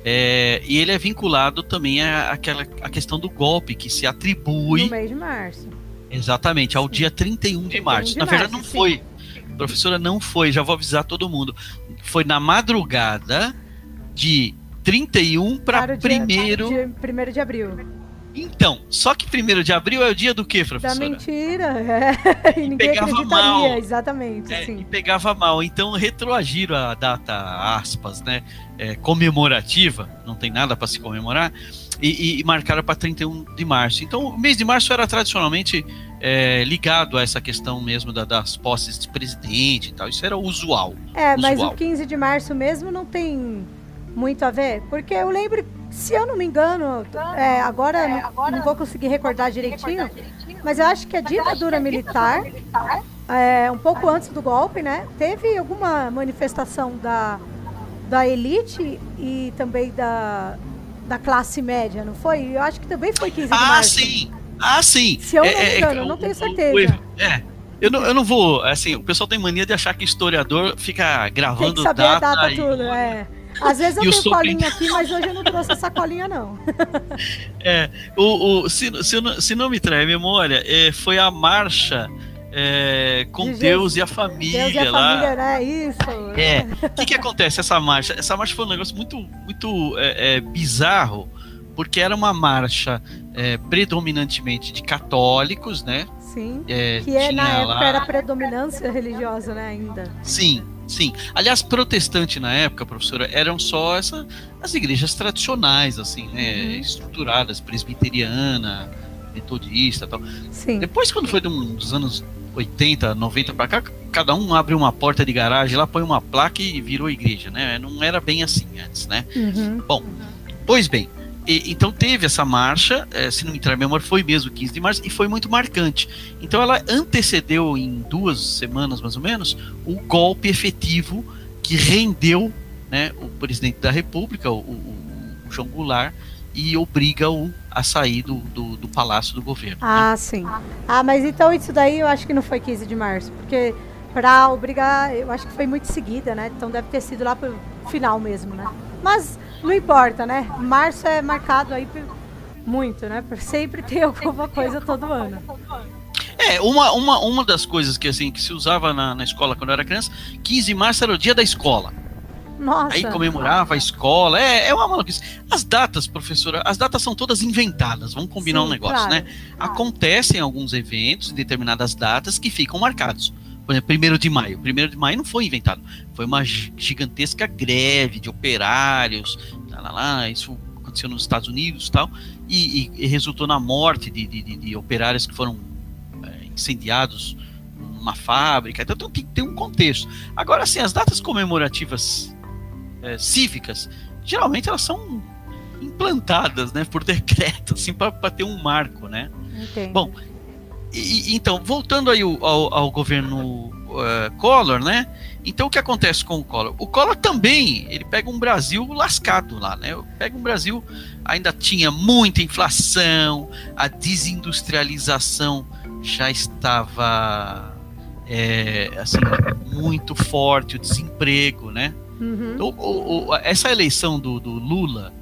Speaker 2: É, e ele é vinculado também à, àquela, à questão do golpe que se atribui.
Speaker 1: No mês de março.
Speaker 2: Exatamente, ao sim. dia 31 de março. De Na verdade, não sim. foi. Professora, não foi, já vou avisar todo mundo. Foi na madrugada de 31 para primeiro.
Speaker 1: Primeiro de abril.
Speaker 2: Então, só que primeiro de abril é o dia do quê, professora?
Speaker 1: Da mentira. É. E ninguém pegava mal. exatamente. É,
Speaker 2: e pegava mal. Então retroagiram a data, aspas, né? É, comemorativa, não tem nada para se comemorar, e, e marcaram para 31 de março. Então, o mês de março era tradicionalmente é, ligado a essa questão mesmo da, das posses de presidente e tal. Isso era usual.
Speaker 1: É,
Speaker 2: usual.
Speaker 1: mas o 15 de março mesmo não tem muito a ver, porque eu lembro se eu não me engano, é, agora, é, agora não, vou conseguir recordar direitinho, recordar direitinho, mas eu acho que a ditadura militar, militar é, um pouco antes do golpe, né, teve alguma manifestação da, da elite e também da, da classe média, não foi? Eu acho que também foi 15 de
Speaker 2: ah,
Speaker 1: março.
Speaker 2: Ah, sim! Ah, sim!
Speaker 1: Se eu não me é, é, engano, eu não tenho certeza.
Speaker 2: É, eu não, eu não vou, assim, o pessoal tem mania de achar que historiador fica gravando
Speaker 1: tem que saber data, a data e, tudo, é. Às vezes eu tenho colinha aqui, mas hoje eu não trouxe essa colinha, não.
Speaker 2: é, o, o, se, se, se não me trai a memória, é, foi a marcha é, com de Deus Jesus, e a família Deus e a lá.
Speaker 1: família, né? Isso.
Speaker 2: É. O que, que acontece essa marcha? Essa marcha foi um negócio muito, muito é, é, bizarro, porque era uma marcha é, predominantemente de católicos, né?
Speaker 1: Sim. É, que é, na época lá... era predominância religiosa, né? Ainda.
Speaker 2: Sim. Sim. Aliás, protestante na época, professora, eram só essa, as igrejas tradicionais, assim, né? Uhum. Estruturadas, presbiteriana, metodista tal. Sim. Depois, quando foi dos anos 80, 90 para cá, cada um abre uma porta de garagem lá, põe uma placa e virou igreja, né? Não era bem assim antes, né? Uhum. Bom, pois bem, e, então teve essa marcha, é, se não me entrar a memória, foi mesmo 15 de março, e foi muito marcante. Então ela antecedeu em duas semanas, mais ou menos, o golpe efetivo que rendeu né, o presidente da República, o, o, o João Goulart, e obriga-o a sair do, do, do, palácio do governo.
Speaker 1: Ah, né? sim. Ah, mas então isso daí eu acho que não foi 15 de março, porque para obrigar, eu acho que foi muito seguida, né? Então deve ter sido lá pro final mesmo, né? Mas não importa, né? Março é marcado aí muito, né? Por sempre ter alguma coisa todo ano.
Speaker 2: É, uma, uma, uma das coisas que assim que se usava na, na escola quando eu era criança, 15 de março era o dia da escola.
Speaker 1: Nossa.
Speaker 2: Aí comemorava a escola. É, é uma maluquice. As datas, professora, as datas são todas inventadas. Vamos combinar Sim, um negócio, claro. né? Acontecem alguns eventos, determinadas datas que ficam marcados. Por exemplo, 1 de maio. 1 de maio não foi inventado. Foi uma gigantesca greve de operários. Lá, lá, lá, isso aconteceu nos Estados Unidos tal, e, e, e resultou na morte de, de, de operários que foram é, incendiados numa fábrica. Então tem, tem um contexto. Agora, assim, as datas comemorativas é, cívicas, geralmente elas são implantadas né, por decreto, assim, para ter um marco, né?
Speaker 1: Entendo.
Speaker 2: Bom, e, então, voltando aí ao, ao governo uh, Collor, né? Então, o que acontece com o Collor? O Collor também, ele pega um Brasil lascado lá, né? Pega um Brasil, ainda tinha muita inflação, a desindustrialização já estava é, assim, muito forte, o desemprego, né? Uhum. Então, o, o, essa eleição do, do Lula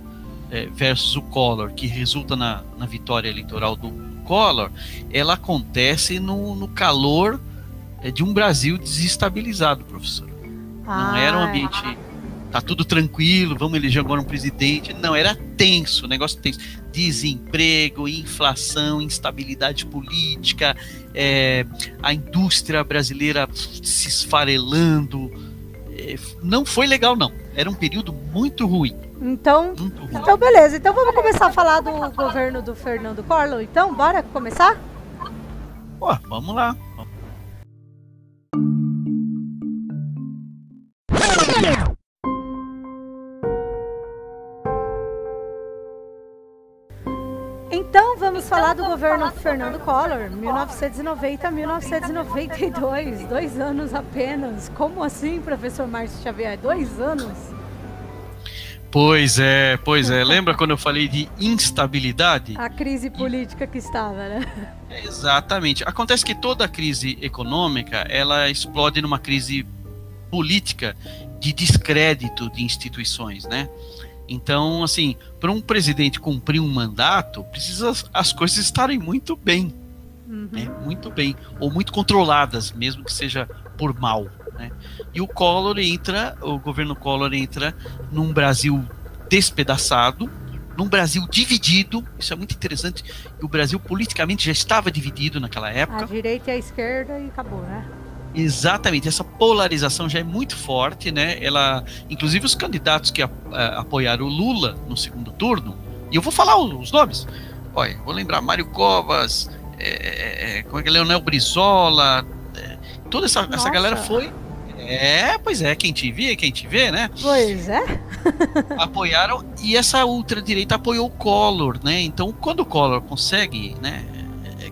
Speaker 2: é, versus o Collor, que resulta na, na vitória eleitoral do Collor, ela acontece no, no calor é, de um Brasil desestabilizado, professor. Ah, Não era um ambiente. Tá tudo tranquilo, vamos eleger agora um presidente. Não, era tenso, negócio tenso. Desemprego, inflação, instabilidade política, é, a indústria brasileira se esfarelando. É, não foi legal, não. Era um período muito ruim.
Speaker 1: Então, então beleza. Então vamos começar a falar do governo do Fernando Collor. Então, bora começar?
Speaker 2: Pô, vamos lá.
Speaker 1: Vamos falar do governo Fernando Collor, 1990 a 1992, dois anos apenas. Como assim, professor Márcio Xavier? Dois anos?
Speaker 2: Pois é, pois é. Lembra quando eu falei de instabilidade?
Speaker 1: A crise política que estava, né?
Speaker 2: Exatamente. Acontece que toda crise econômica, ela explode numa crise política de descrédito de instituições, né? Então, assim, para um presidente cumprir um mandato, precisa as coisas estarem muito bem. Uhum. Né? Muito bem. Ou muito controladas, mesmo que seja por mal. Né? E o Collor entra, o governo Collor entra num Brasil despedaçado, num Brasil dividido. Isso é muito interessante. O Brasil politicamente já estava dividido naquela época.
Speaker 1: A direita e a esquerda e acabou, né?
Speaker 2: Exatamente, essa polarização já é muito forte, né? Ela, inclusive os candidatos que a, a, apoiaram o Lula no segundo turno, e eu vou falar os, nomes. Olha, vou lembrar Mário Covas, é, é, é como é que é Leonel Brizola, é, toda essa, essa galera foi é, pois é, quem te vê, quem te vê, né?
Speaker 1: Pois é.
Speaker 2: apoiaram e essa ultradireita apoiou o Collor, né? Então, quando o Collor consegue, né,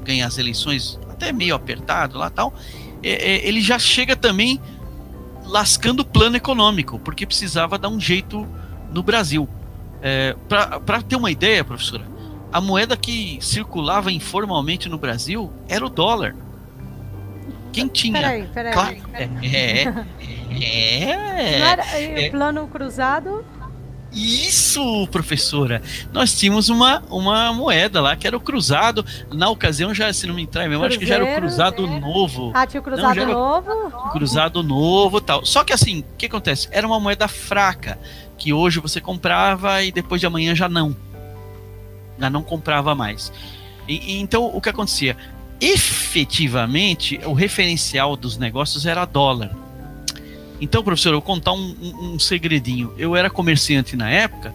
Speaker 2: ganhar as eleições até meio apertado lá tal, é, é, ele já chega também lascando o plano econômico, porque precisava dar um jeito no Brasil. É, Para ter uma ideia, professora, a moeda que circulava informalmente no Brasil era o dólar. Quem tinha.
Speaker 1: Peraí, peraí.
Speaker 2: Claro, é, é,
Speaker 1: é, Não era é, plano cruzado?
Speaker 2: Isso, professora. Nós tínhamos uma, uma moeda lá que era o cruzado. Na ocasião, já, se não me entrar mesmo, acho que já era o cruzado é. novo.
Speaker 1: Ah, tinha o cruzado não, novo?
Speaker 2: Cruzado novo tal. Só que assim, o que acontece? Era uma moeda fraca, que hoje você comprava e depois de amanhã já não. Já não comprava mais. E, e, então, o que acontecia? efetivamente o referencial dos negócios era dólar. Então, professor, eu vou contar um, um, um segredinho. Eu era comerciante na época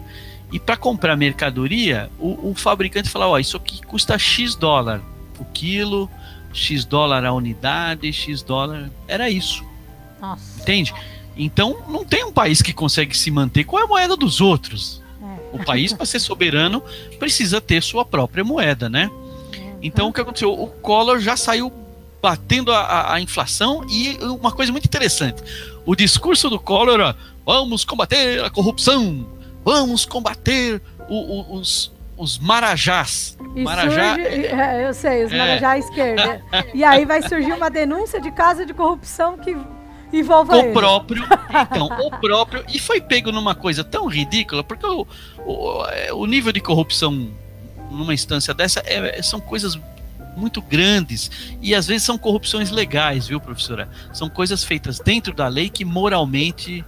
Speaker 2: e para comprar mercadoria, o, o, fabricante falava: Ó, isso aqui custa X dólar o quilo, X dólar a unidade, X dólar. Era isso. Nossa. Entende? Então, não tem um país que consegue se manter com a moeda dos outros. É. O país, para ser soberano, precisa ter sua própria moeda, né? Então o que aconteceu? O Collor já saiu batendo a, a, a inflação e uma coisa muito interessante. O discurso do Collor era: vamos combater a corrupção, vamos combater o, o, os, os marajás.
Speaker 1: E Marajá, surge, é, eu sei, os é. marajá à esquerda. e aí vai surgir uma denúncia de caso de corrupção que envolve
Speaker 2: o ele. próprio, então, o próprio e foi pego numa coisa tão ridícula porque o, o, é, o nível de corrupção numa instância dessa é, são coisas muito grandes e às vezes são corrupções legais, viu, professora? São coisas feitas dentro da lei que moralmente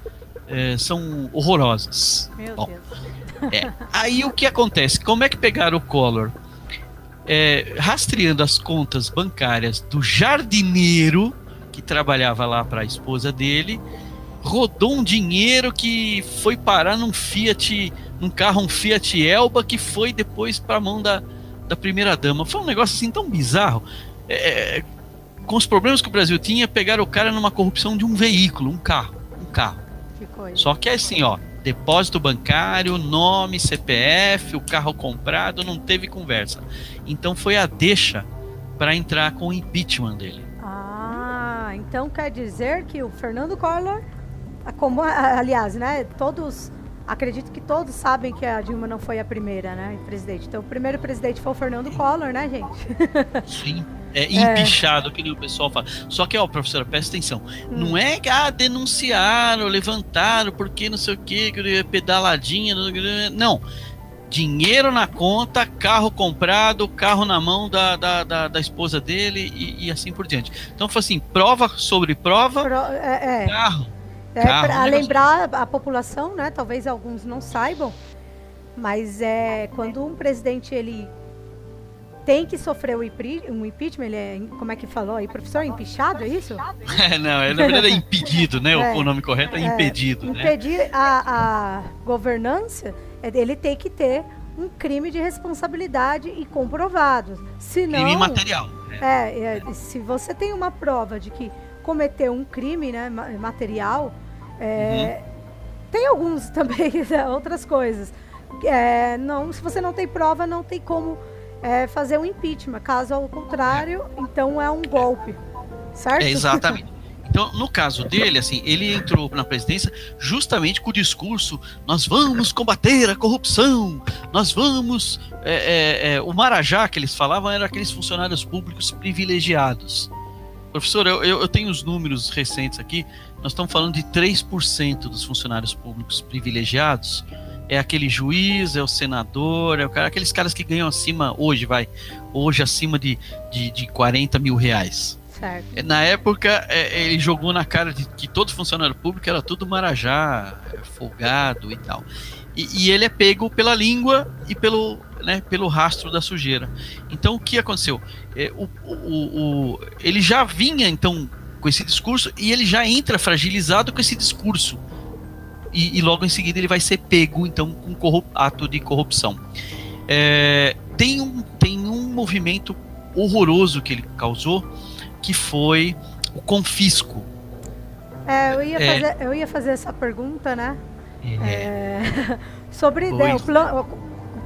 Speaker 2: é, são horrorosas.
Speaker 1: Meu Bom,
Speaker 2: Deus. É, aí o que acontece? Como é que pegaram o Collor? É, rastreando as contas bancárias do jardineiro que trabalhava lá para a esposa dele, rodou um dinheiro que foi parar num Fiat num carro, um Fiat Elba, que foi depois para a mão da, da primeira dama. Foi um negócio assim tão bizarro. É, é, com os problemas que o Brasil tinha, pegaram o cara numa corrupção de um veículo, um carro. Um carro. Que Só que é assim, ó. Depósito bancário, nome, CPF, o carro comprado, não teve conversa. Então foi a deixa para entrar com o impeachment dele.
Speaker 1: Ah, então quer dizer que o Fernando Collor, como aliás, né, todos acredito que todos sabem que a Dilma não foi a primeira, né, presidente. Então, o primeiro presidente foi o Fernando Collor, né, gente?
Speaker 2: Sim. É, é. empichado, é. que o pessoal fala. Só que, ó, professora, presta atenção. Hum. Não é que ah, denunciaram, levantaram, porque não sei o que, pedaladinha. Não. Dinheiro na conta, carro comprado, carro na mão da, da, da, da esposa dele e, e, assim por diante. Então, foi assim: prova sobre prova, Pro, é, é. carro
Speaker 1: é, para lembrar a população, né? Talvez alguns não saibam, mas é quando um presidente ele tem que sofrer um impeachment, ele é, como é que falou aí, professor, empichado, é isso?
Speaker 2: É, não, é, na verdade é impedido, né? É, o nome correto é, é impedido.
Speaker 1: Né? Impedir a, a governança, é, ele tem que ter um crime de responsabilidade e comprovado. Senão,
Speaker 2: crime material.
Speaker 1: Né? É, é, se você tem uma prova de que cometeu um crime né, material, é, uhum. tem alguns também, né, outras coisas. É, não, se você não tem prova, não tem como é, fazer um impeachment. Caso ao contrário, então é um golpe. Certo?
Speaker 2: É, exatamente. Então, no caso dele, assim, ele entrou na presidência justamente com o discurso: nós vamos combater a corrupção, nós vamos. É, é, é, o Marajá que eles falavam era aqueles funcionários públicos privilegiados. Professor, eu, eu, tenho os números recentes aqui. Nós estamos falando de 3% dos funcionários públicos privilegiados é aquele juiz, é o senador, é o cara, aqueles caras que ganham acima, hoje vai, hoje acima de, de, de 40 mil reais. Certo. Na época, é, ele jogou na cara de que todo funcionário público era tudo marajá, folgado e tal. E, e, ele é pego pela língua e pelo, né, pelo rastro da sujeira. Então, o que aconteceu? É, o, o, o, ele já vinha, então, com esse discurso e ele já entra fragilizado com esse discurso e, e logo em seguida ele vai ser pego então com ato de corrupção. É, tem, um, tem um movimento horroroso que ele causou que foi o confisco.
Speaker 1: É, eu, ia é. fazer, eu ia fazer essa pergunta, né? É. é sobre né, o, plan, o,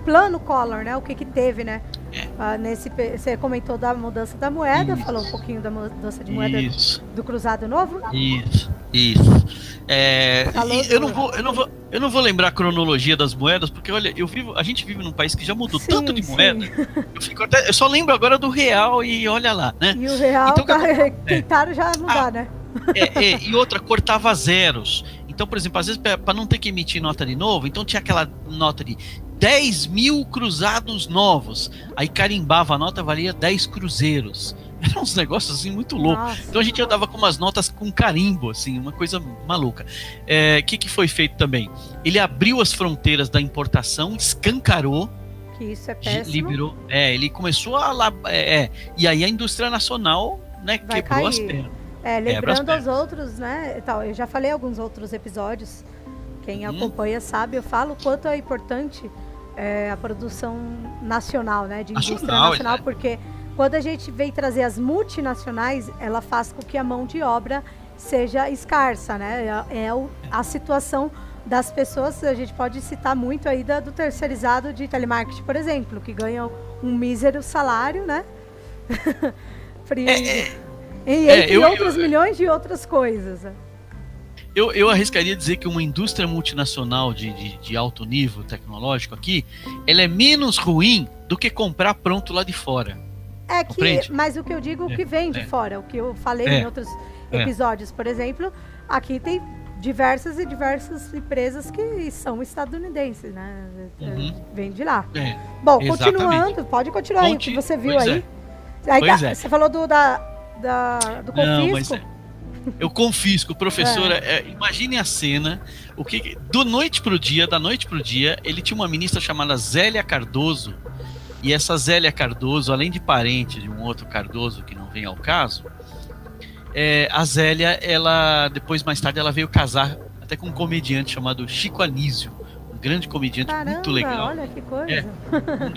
Speaker 1: plano Collor, né? O que, que teve, né? É. Ah, nesse, você comentou da mudança da moeda, isso. falou um pouquinho da mudança de moeda isso. do Cruzado Novo.
Speaker 2: Isso, isso. É, eu, não vou, eu, não vou, eu não vou lembrar a cronologia das moedas, porque olha, eu vivo, a gente vive num país que já mudou sim, tanto de sim. moeda. Eu, até, eu, só lembro agora do real e olha lá, né?
Speaker 1: E o real então, tá, tentaram já mudar, ah, né?
Speaker 2: É, é, e outra, cortava zeros. Então, por exemplo, às vezes para não ter que emitir nota de novo, então tinha aquela nota de 10 mil cruzados novos. Aí carimbava a nota, valia 10 cruzeiros. Eram uns negócios assim muito loucos. Então a gente andava com umas notas com carimbo, assim, uma coisa maluca. O é, que, que foi feito também? Ele abriu as fronteiras da importação, escancarou.
Speaker 1: Que isso é péssimo.
Speaker 2: Liberou. É, ele começou a. É, é, e aí a indústria nacional né, quebrou cair. as pernas.
Speaker 1: É, lembrando aos outros, né? Tal, eu já falei alguns outros episódios. Quem hum. acompanha sabe, eu falo o quanto é importante é, a produção nacional, né? De indústria nacional, nacional é. porque quando a gente vem trazer as multinacionais, ela faz com que a mão de obra seja escassa, né? É, é a situação das pessoas, a gente pode citar muito aí da, do terceirizado de telemarketing, por exemplo, que ganham um mísero salário, né? Frio. É, é, e é, entre eu, outros eu, milhões de outras coisas.
Speaker 2: Eu, eu arriscaria dizer que uma indústria multinacional de, de, de, alto nível tecnológico aqui, ela é menos ruim do que comprar pronto lá de fora.
Speaker 1: É que, Compreende? mas o que eu digo, o que é, vem de é. fora, o que eu falei é, em outros é. episódios, por exemplo, aqui tem diversas e diversas empresas que são estadunidenses, né? Uhum. Vem de lá. É, Bom, exatamente. continuando, pode continuar Conti... aí, o que você viu aí. aí tá, Você falou do, da, da, do confisco. Não,
Speaker 2: eu confisco, professora. É. É, imagine a cena. O que do noite pro dia, da noite pro dia, ele tinha uma ministra chamada Zélia Cardoso. E essa Zélia Cardoso, além de parente de um outro Cardoso que não vem ao caso, é, a Zélia, ela depois mais tarde ela veio casar até com um comediante chamado Chico Anísio, um grande comediante
Speaker 1: Caramba,
Speaker 2: muito legal.
Speaker 1: Olha que coisa.
Speaker 2: É,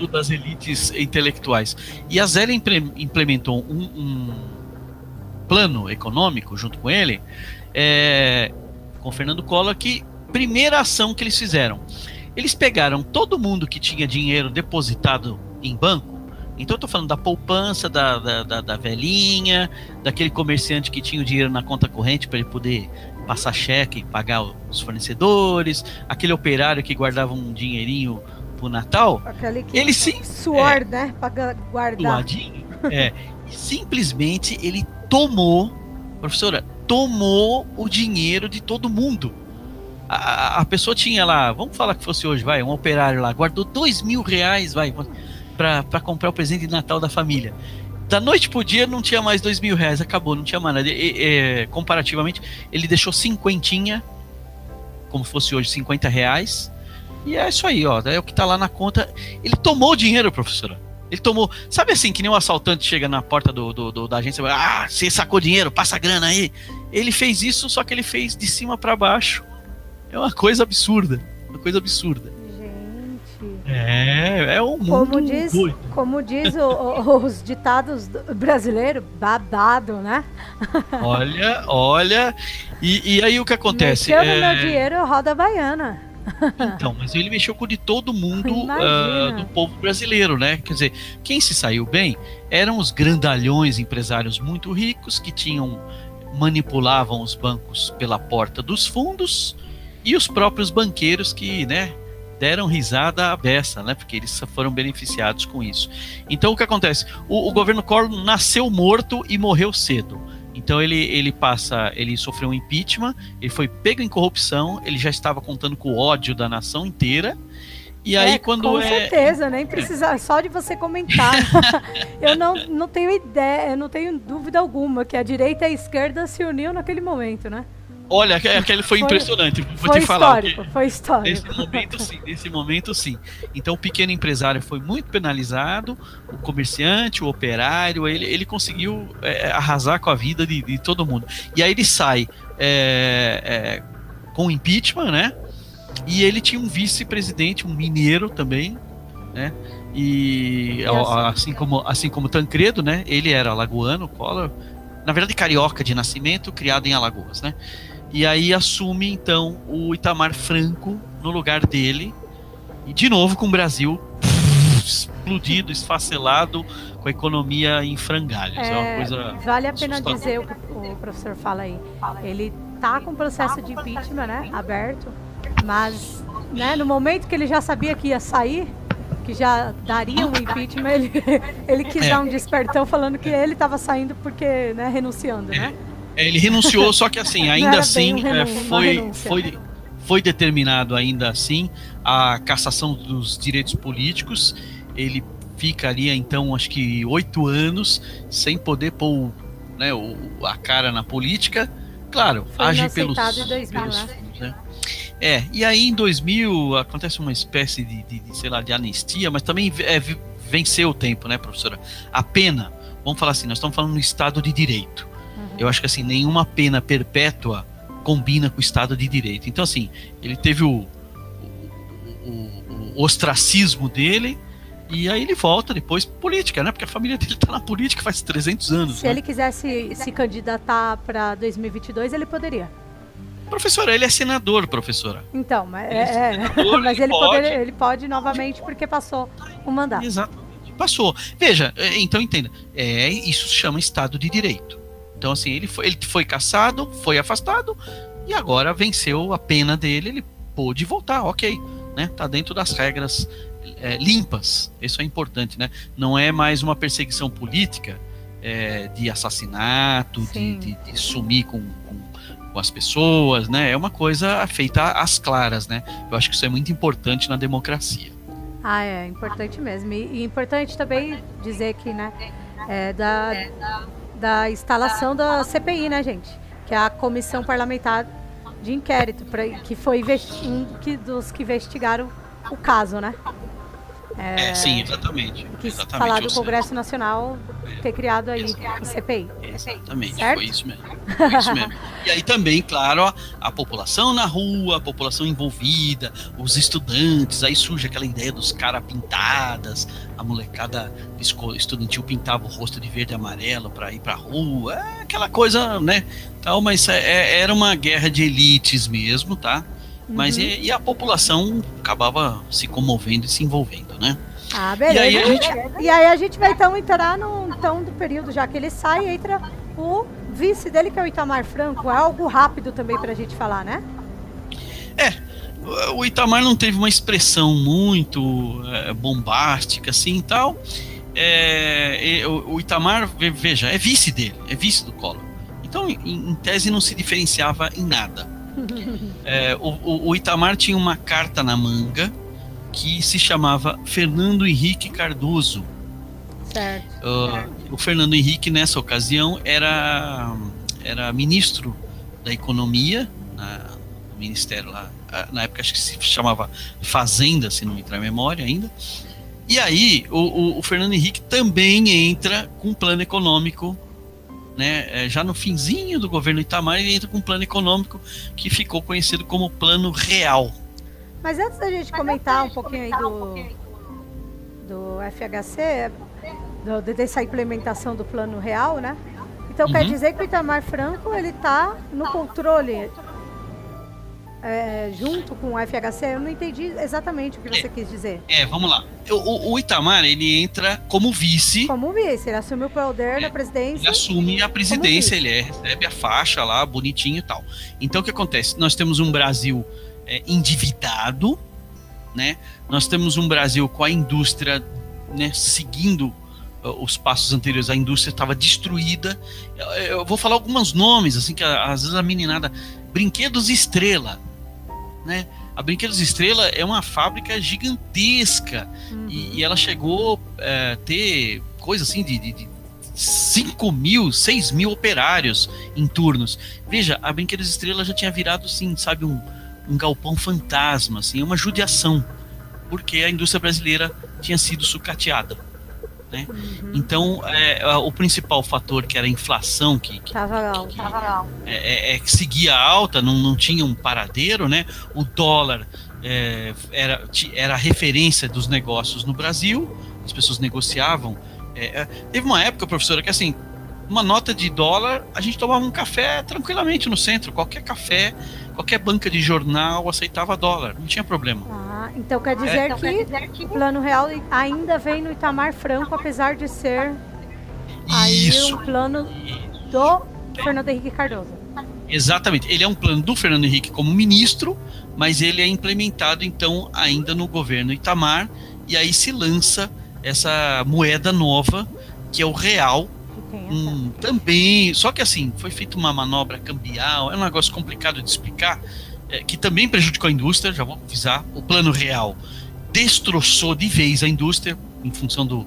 Speaker 2: um das elites intelectuais. E a Zélia implementou um, um plano econômico junto com ele, é, com Fernando Collor, que primeira ação que eles fizeram, eles pegaram todo mundo que tinha dinheiro depositado em banco. Então eu tô falando da poupança, da, da, da, da velhinha, daquele comerciante que tinha o dinheiro na conta corrente para ele poder passar cheque e pagar os fornecedores, aquele operário que guardava um dinheirinho pro Natal.
Speaker 1: Aquele que ele sim, suor, é, né, para guardar.
Speaker 2: é, simplesmente ele tomou, professora, tomou o dinheiro de todo mundo. A, a, pessoa tinha lá, vamos falar que fosse hoje, vai, um operário lá, guardou dois mil reais, vai, para comprar o presente de Natal da família. Da noite pro dia não tinha mais dois mil reais, acabou, não tinha mais nada. E, e, comparativamente, ele deixou cinquentinha, como se fosse hoje, 50 reais. E é isso aí, ó, é o que tá lá na conta. Ele tomou o dinheiro, professora. Ele tomou. Sabe assim, que nem um assaltante chega na porta do, do, do da agência e Ah, você sacou dinheiro, passa a grana aí. Ele fez isso, só que ele fez de cima para baixo. É uma coisa absurda. Uma coisa absurda.
Speaker 1: Gente.
Speaker 2: É, é um
Speaker 1: mundo como diz, doido. Como diz o, os ditados brasileiros, babado, né?
Speaker 2: Olha, olha. E, e aí o que acontece?
Speaker 1: Mexeu é... meu dinheiro, roda baiana.
Speaker 2: Então, mas ele mexeu com de todo mundo uh, do povo brasileiro, né? Quer dizer, quem se saiu bem eram os grandalhões empresários muito ricos que tinham manipulavam os bancos pela porta dos fundos e os próprios banqueiros que, né, deram risada à beça, né? Porque eles foram beneficiados com isso. Então o que acontece? O, o governo Collor nasceu morto e morreu cedo. Então ele, ele passa, ele sofreu um impeachment, ele foi pego em corrupção, ele já estava contando com o ódio da nação inteira. E aí é, quando
Speaker 1: com
Speaker 2: é...
Speaker 1: certeza, nem precisa só de você comentar. eu não, não tenho ideia, eu não tenho dúvida alguma que a direita e a esquerda se uniu naquele momento, né?
Speaker 2: Olha, aquele foi, foi impressionante. Vou
Speaker 1: foi
Speaker 2: te falar.
Speaker 1: Histórico, foi histórico.
Speaker 2: Nesse momento, sim. Nesse momento, sim. Então, o pequeno empresário foi muito penalizado, o comerciante, o operário, ele, ele conseguiu é, arrasar com a vida de, de, todo mundo. E aí ele sai é, é, com impeachment, né? E ele tinha um vice-presidente, um mineiro também, né? E assim como assim como Tancredo, né? Ele era alagoano, Collor, na verdade carioca de nascimento, criado em Alagoas, né? E aí assume então o Itamar Franco no lugar dele. E de novo com o Brasil explodido, esfacelado, com a economia em frangalhos. É, é uma coisa.
Speaker 1: Vale a pena dizer o que o professor fala aí. Ele tá com o processo de impeachment, né? Aberto. Mas né, no momento que ele já sabia que ia sair, que já daria um impeachment, ele, ele quis é. dar um despertão falando que ele estava saindo porque, né, renunciando, né?
Speaker 2: É. Ele renunciou, só que assim, ainda assim, é, foi, foi, foi determinado ainda assim a cassação dos direitos políticos. Ele ficaria então, acho que oito anos sem poder pôr né, o, a cara na política. Claro,
Speaker 1: foi
Speaker 2: age pelos,
Speaker 1: 2000, pelos
Speaker 2: né? né? É, e aí em 2000 acontece uma espécie de, de, de sei lá, de anistia, mas também é, venceu o tempo, né, professora? A pena, vamos falar assim, nós estamos falando no Estado de Direito. Eu acho que assim, nenhuma pena perpétua combina com o Estado de Direito. Então, assim, ele teve o, o, o, o ostracismo dele, e aí ele volta depois política, né? Porque a família dele tá na política faz 300 anos.
Speaker 1: Se
Speaker 2: né?
Speaker 1: ele quisesse se candidatar para 2022, ele poderia.
Speaker 2: Professora, ele é senador, professora.
Speaker 1: Então, mas, é, é, é. senador, mas ele, ele, pode... Ele pode novamente porque passou o mandato.
Speaker 2: Exatamente. Passou. Veja, é, então entenda, é, isso se chama Estado de Direito. Então, assim, ele foi, ele foi caçado, foi afastado e agora venceu a pena dele, ele pôde voltar, ok, né? Tá dentro das regras é, limpas. Isso é importante, né? Não é mais uma perseguição política é, de assassinato, de, de, de, sumir com, com, com, as pessoas, né? É uma coisa feita às claras, né? Eu acho que isso é muito importante na democracia.
Speaker 1: Ah, é importante mesmo. E, e importante também dizer que, né? É, da, da instalação da CPI, né, gente? Que é a Comissão Parlamentar de Inquérito, pra, que foi que, dos que investigaram o caso, né?
Speaker 2: É, é, sim, exatamente.
Speaker 1: Quis
Speaker 2: exatamente,
Speaker 1: falar do Congresso Nacional ter criado aí o CPI.
Speaker 2: Exatamente, certo? foi isso mesmo. Foi isso mesmo. e aí também, claro, a, a, população na rua, a população envolvida, os estudantes, aí surge aquela ideia dos caras pintadas, a molecada estudantil pintava o rosto de verde e amarelo para ir pra rua, é aquela coisa, né? Tal, mas é, é, era uma guerra de elites mesmo, tá? Mas uhum. e, e, a população acabava se comovendo e se envolvendo, né?
Speaker 1: Ah, beleza. E aí a gente, e aí a gente vai então entrar no então do período, já que ele sai, entra o vice dele, que é o Itamar Franco. É algo rápido também pra gente falar, né?
Speaker 2: É. O Itamar não teve uma expressão muito é, bombástica assim e tal. É, o Itamar, veja, é vice dele, é vice do Collor. Então, em, em tese, não se diferenciava em nada. É, o, o, Itamar tinha uma carta na manga que se chamava Fernando Henrique Cardoso.
Speaker 1: Certo.
Speaker 2: Uh, o Fernando Henrique, nessa ocasião, era, era ministro da Economia, na, no Ministério lá, na época acho que se chamava Fazenda, se não me entrar a memória ainda. E aí, o, o, o Fernando Henrique também entra com um plano econômico né, é, já no finzinho do governo Itamar, ele entra com um plano econômico que ficou conhecido como Plano Real.
Speaker 1: Mas antes da gente comentar um pouquinho aí do, do FHC, do, dessa implementação do Plano Real, né? Então uhum. quer dizer que o Itamar Franco ele está no controle é, junto com o FHC? Eu não entendi exatamente o que você
Speaker 2: é,
Speaker 1: quis dizer.
Speaker 2: É, vamos lá. O, o, Itamar, ele entra como vice.
Speaker 1: Como vice, ele assume o poder é, da presidência.
Speaker 2: Ele assume a presidência, ele é, recebe a faixa lá, bonitinho e tal. Então o que acontece? Nós temos um Brasil é, endividado, né? Nós temos um Brasil com a indústria né, seguindo os passos anteriores, a indústria estava destruída. Eu, eu, vou falar alguns nomes, assim, que às vezes a meninada. Brinquedos Estrela, né? A Brinquedos Estrela é uma fábrica gigantesca uhum. e, e, ela chegou a é, ter coisa assim de, de, de 5 mil, 6 mil operários em turnos. Veja, a Brinquedos Estrela já tinha virado, assim, sabe, um, um galpão fantasma, assim, uma judiação, porque a indústria brasileira tinha sido sucateada. Né? Uhum. Então, é, o principal fator que era a inflação, que, que,
Speaker 1: tava que, tava
Speaker 2: é, é, é, que seguia alta, não, não tinha um paradeiro, né? o dólar é, era, era a referência dos negócios no Brasil, as pessoas negociavam. É, é, teve uma época, professora, que assim, uma nota de dólar, a gente tomava um café tranquilamente no centro, qualquer café, qualquer banca de jornal aceitava dólar, não tinha problema.
Speaker 1: Ah, então quer dizer, é. então, que, quer dizer que o plano real ainda vem no Itamar Franco, apesar de ser aí um plano do Fernando Henrique Cardoso.
Speaker 2: Exatamente, ele é um plano do Fernando Henrique como ministro, mas ele é implementado então ainda no governo Itamar, e aí se lança essa moeda nova, que é o real, Hum, também, só que assim, foi feita uma manobra cambial, é um negócio complicado de explicar, é, que também prejudicou a indústria, já vou avisar, o plano real destroçou de vez a indústria em função do,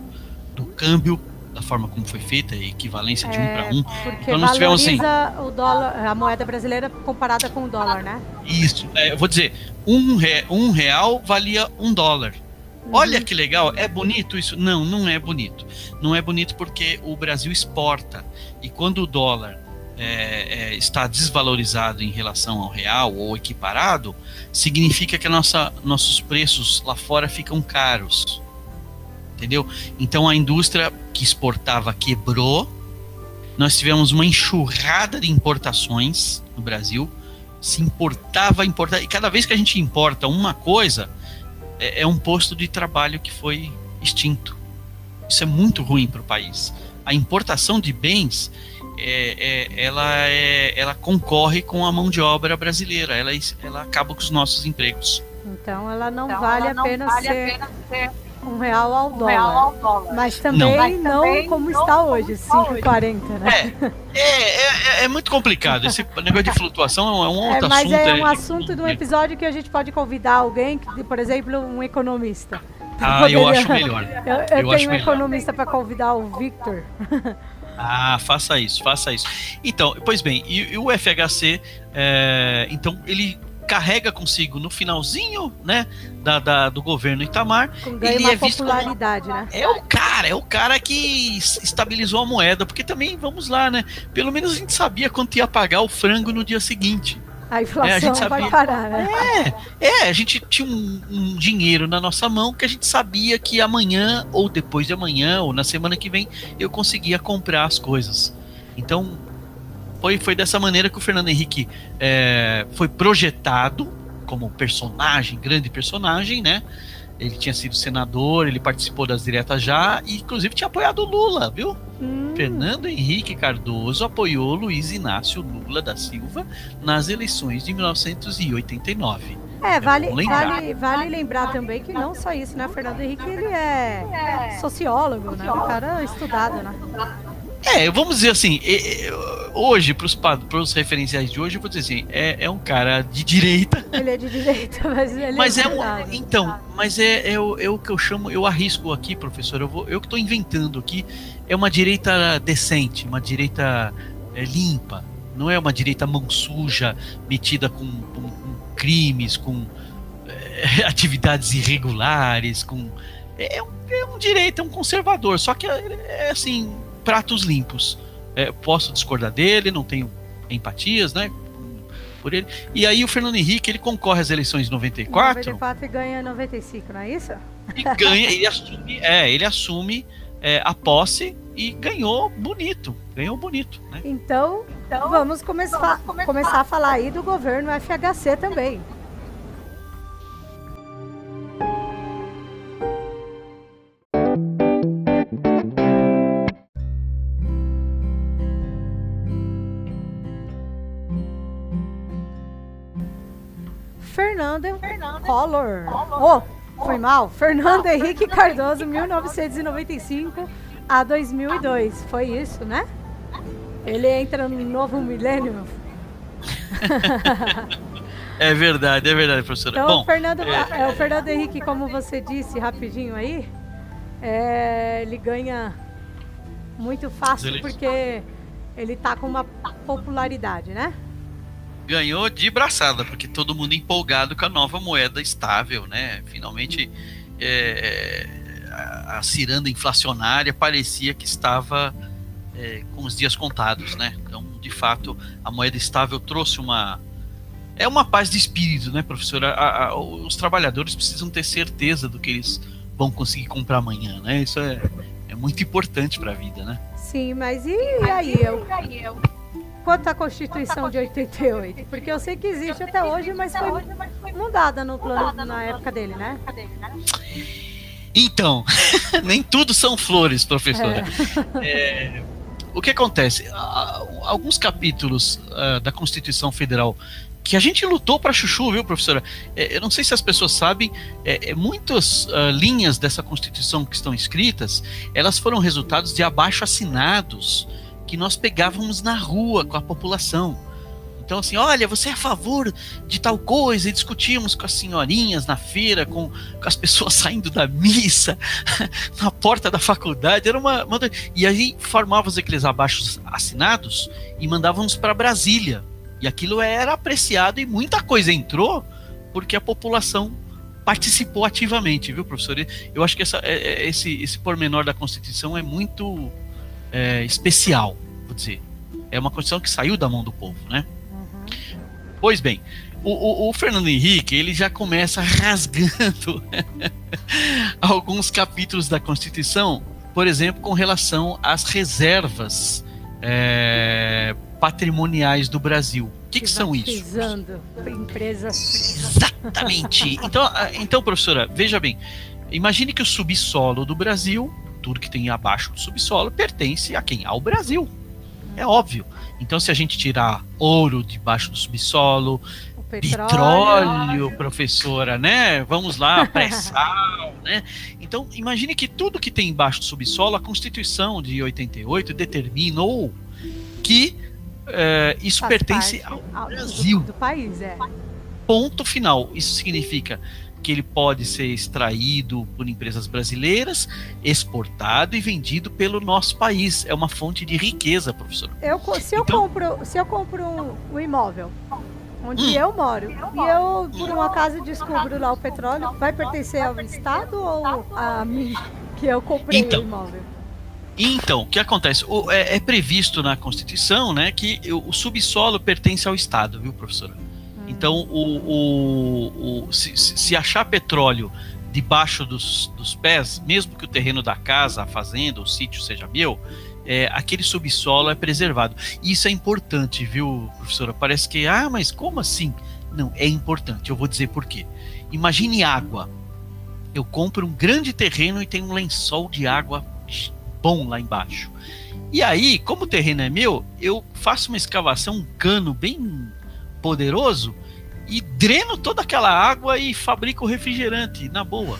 Speaker 2: do câmbio, da forma como foi feita, a equivalência de é, um para um.
Speaker 1: Porque então nós tivemos assim, o dólar, a moeda brasileira comparada com o dólar, né?
Speaker 2: Isso, é, eu vou dizer, um, re, um real valia um dólar. Olha que legal, é bonito isso? Não, não é bonito. Não é bonito porque o Brasil exporta e quando o dólar é, é, está desvalorizado em relação ao real ou equiparado, significa que nossa, nossos preços lá fora ficam caros. Entendeu? Então a indústria que exportava quebrou. Nós tivemos uma enxurrada de importações no Brasil. Se importava, importava. E cada vez que a gente importa uma coisa, é, é um posto de trabalho que foi extinto. Isso é muito ruim para o país. A importação de bens, é, é, ela, é, ela concorre com a mão de obra brasileira, ela, ela acaba com os nossos empregos.
Speaker 1: Então ela não, então, vale, ela não a vale ser... a pena ser um real ao, um dólar. Real ao dólar. Mas também não, Mas não também como não está como hoje, 5,40, né?
Speaker 2: É, é, é, é, muito complicado. Esse negócio de flutuação é um outro
Speaker 1: é, mas
Speaker 2: assunto.
Speaker 1: Mas é um assunto de um episódio que a gente pode convidar alguém, por exemplo, um economista.
Speaker 2: Ah, eu acho melhor.
Speaker 1: Eu, eu, eu tenho um economista para convidar o Victor.
Speaker 2: Ah, faça isso, faça isso. Então, pois bem, e, e o FHC, é, então ele carrega consigo no finalzinho, né, da, da do governo Itamar.
Speaker 1: Ganha ele uma é popularidade, como, né?
Speaker 2: É o cara, é o cara que estabilizou a moeda, porque também, vamos lá, né, pelo menos a gente sabia quanto ia pagar o frango no dia seguinte.
Speaker 1: A inflação é, a gente sabia, vai parar, né?
Speaker 2: É, é, a gente tinha um, um, dinheiro na nossa mão que a gente sabia que amanhã, ou depois de amanhã, ou na semana que vem, eu conseguia comprar as coisas. Então, foi, foi dessa maneira que o Fernando Henrique é, foi projetado como personagem, grande personagem, né? Ele tinha sido senador, ele participou das diretas já, e inclusive tinha apoiado o Lula, viu? Hum. Fernando Henrique Cardoso apoiou Luiz Inácio Lula da Silva nas eleições de 1989.
Speaker 1: É, vale, vale, vale lembrar também que não só isso, né? Fernando Henrique ele é sociólogo, né? Um cara estudado, né?
Speaker 2: É, vamos dizer assim, hoje, para os referenciais de hoje, eu vou dizer assim, é, é um cara de direita.
Speaker 1: Ele é de direita, mas ele
Speaker 2: mas é, é um, Então, mas é, é, o, é o que eu chamo, eu arrisco aqui, professor, eu, vou, eu que estou inventando aqui, é uma direita decente, uma direita é, limpa, não é uma direita mão suja, metida com, com, com crimes, com é, atividades irregulares, com... É, é um, é um direito, é um conservador, só que é, é assim pratos limpos. É, posso discordar dele, não tenho empatias, né? Por ele. E aí o Fernando Henrique ele concorre às eleições de 94.
Speaker 1: 94 e ganha 95, não é isso?
Speaker 2: E ganha, ele assume, é, ele assume é, a posse e ganhou bonito. Ganhou bonito. Né?
Speaker 1: Então, então vamos, começar, vamos começar. começar a falar aí do governo FHC também. Collor. Oh, foi mal. Fernando Henrique Cardoso, 1995 a 2002. Foi isso, né? Ele entra no novo milênio.
Speaker 2: é verdade, é verdade, professora.
Speaker 1: Então,
Speaker 2: Bom,
Speaker 1: o, Fernando, é... o Fernando Henrique, como você disse rapidinho aí, é, ele ganha muito fácil porque ele tá com uma popularidade, né?
Speaker 2: Ganhou de braçada, porque todo mundo empolgado com a nova moeda estável, né? Finalmente é, a, a ciranda inflacionária parecia que estava é, com os dias contados, né? Então, de fato, a moeda estável trouxe uma é uma paz de espírito, né, professora? A, a, os trabalhadores precisam ter certeza do que eles vão conseguir comprar amanhã, né? Isso é, é muito importante para a vida, né?
Speaker 1: Sim, mas e aí eu? Quanto à Constituição de 88? Porque eu sei que existe até hoje, mas foi mudada no plano na época dele, né?
Speaker 2: Então, nem tudo são flores, professora. É. É, o que acontece? Alguns capítulos uh, da Constituição Federal que a gente lutou para chuchu, viu, professora? É, eu não sei se as pessoas sabem, é, é muitas uh, linhas dessa Constituição que estão escritas, elas foram resultados de abaixo assinados que nós pegávamos na rua com a população. Então, assim, olha, você é a favor de tal coisa, e discutíamos com as senhorinhas na feira, com, com as pessoas saindo da missa, na porta da faculdade, era uma, uma. E aí formávamos aqueles abaixos assinados e mandávamos para Brasília. E aquilo era apreciado e muita coisa entrou porque a população participou ativamente, viu, professor? Eu acho que essa, é, é, esse, esse pormenor da Constituição é muito é, especial, vou dizer. É uma Constituição que saiu da mão do povo, né? Pois bem, o, o, o, Fernando Henrique ele já começa rasgando alguns capítulos da Constituição, por exemplo, com relação às reservas é, patrimoniais do Brasil. O que, que são isso?
Speaker 1: empresas.
Speaker 2: Exatamente. Então, então, professora, veja bem. Imagine que o subsolo do Brasil, tudo que tem abaixo do subsolo, pertence a quem? Ao Brasil. É óbvio. Então, se a gente tirar ouro debaixo do subsolo, petróleo, petróleo professora, né? Vamos lá, pré-sal, né? Então, imagine que tudo que tem embaixo do subsolo, a Constituição de 88 determinou que uh, isso Faz pertence ao Brasil.
Speaker 1: Do, do país, é.
Speaker 2: Ponto final. Isso significa que ele pode ser extraído por empresas brasileiras, exportado e vendido pelo nosso país. É uma fonte de riqueza, professor.
Speaker 1: Eu, se, eu então, compro, se eu compro um, um imóvel onde hum. eu moro e eu, por um acaso, descubro lá o petróleo, vai pertencer ao Estado ou a mim que eu comprei então, o imóvel?
Speaker 2: Então, o que acontece? O, é, é, previsto na Constituição né, que o, o subsolo pertence ao Estado, viu, professora? Então, o, o, o se, se, achar petróleo debaixo dos, dos pés, mesmo que o terreno da casa, a fazenda, o sítio seja meu, é, aquele subsolo é preservado. Isso é importante, viu, professora? Parece que, ah, mas como assim? Não, é importante. Eu vou dizer por quê. Imagine água. Eu compro um grande terreno e tem um lençol de água bom lá embaixo. E aí, como o terreno é meu, eu faço uma escavação, um cano bem poderoso e dreno toda aquela água e fabrico refrigerante na boa.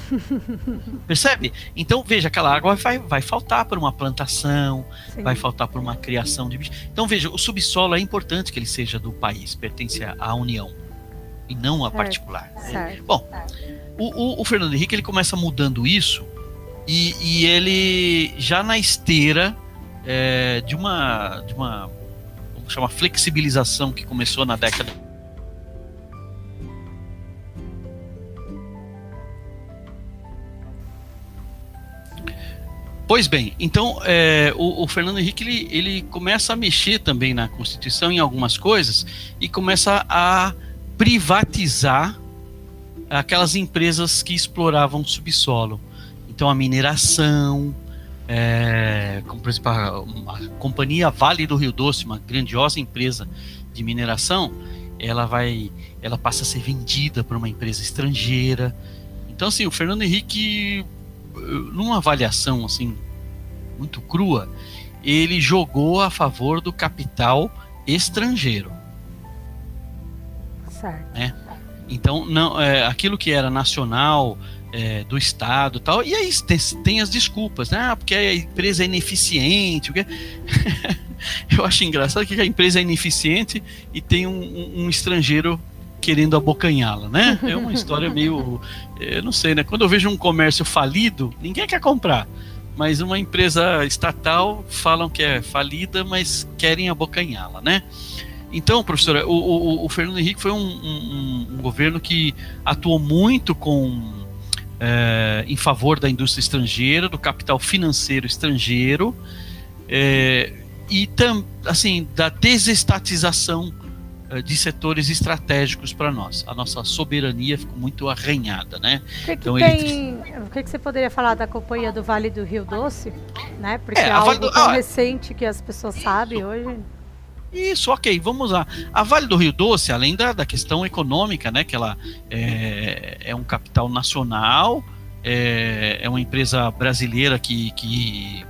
Speaker 2: Percebe? Então, veja, aquela água vai, vai faltar para uma plantação, Sim. vai faltar para uma criação de bicho. Então, veja, o subsolo é importante que ele seja do país, pertence à União e não a particular.
Speaker 1: Certo.
Speaker 2: Bom, o, o, o, Fernando Henrique ele começa mudando isso e, e ele já na esteira é, de uma de uma chamar flexibilização que começou na década Pois bem, então é, o, o, Fernando Henrique ele, ele começa a mexer também na Constituição em algumas coisas e começa a privatizar aquelas empresas que exploravam subsolo. Então a mineração, é, como por exemplo a, companhia Vale do Rio Doce, uma grandiosa empresa de mineração, ela vai, ela passa a ser vendida por uma empresa estrangeira. Então assim, o Fernando Henrique numa avaliação assim muito crua, ele jogou a favor do capital estrangeiro.
Speaker 1: Certo.
Speaker 2: Né? Então, não, é, aquilo que era nacional, é, do Estado tal, e aí tem, tem, as desculpas, né? Ah, porque a empresa é ineficiente. Porque... Eu acho engraçado que a empresa é ineficiente e tem um, um, estrangeiro querendo abocanhá-la, né? É uma história meio. Eu não sei, né? Quando eu vejo um comércio falido, ninguém quer comprar. Mas uma empresa estatal falam que é falida, mas querem abocanhá-la, né? Então, professora, o, o, o Fernando Henrique foi um, um, um, governo que atuou muito com é, em favor da indústria estrangeira, do capital financeiro estrangeiro é, e tam, assim da desestatização é, de setores estratégicos para nós. A nossa soberania ficou muito arranhada, né?
Speaker 1: O que, que então, tem, ele... o que, que você poderia falar da companhia do Vale do Rio Doce, né? Porque é, é algo do... tão ah, recente que as pessoas sabem hoje.
Speaker 2: Isso, ok, vamos lá. A Vale do Rio Doce, além da, da questão econômica, né, que ela é, é um capital nacional, é, é, uma empresa brasileira que, que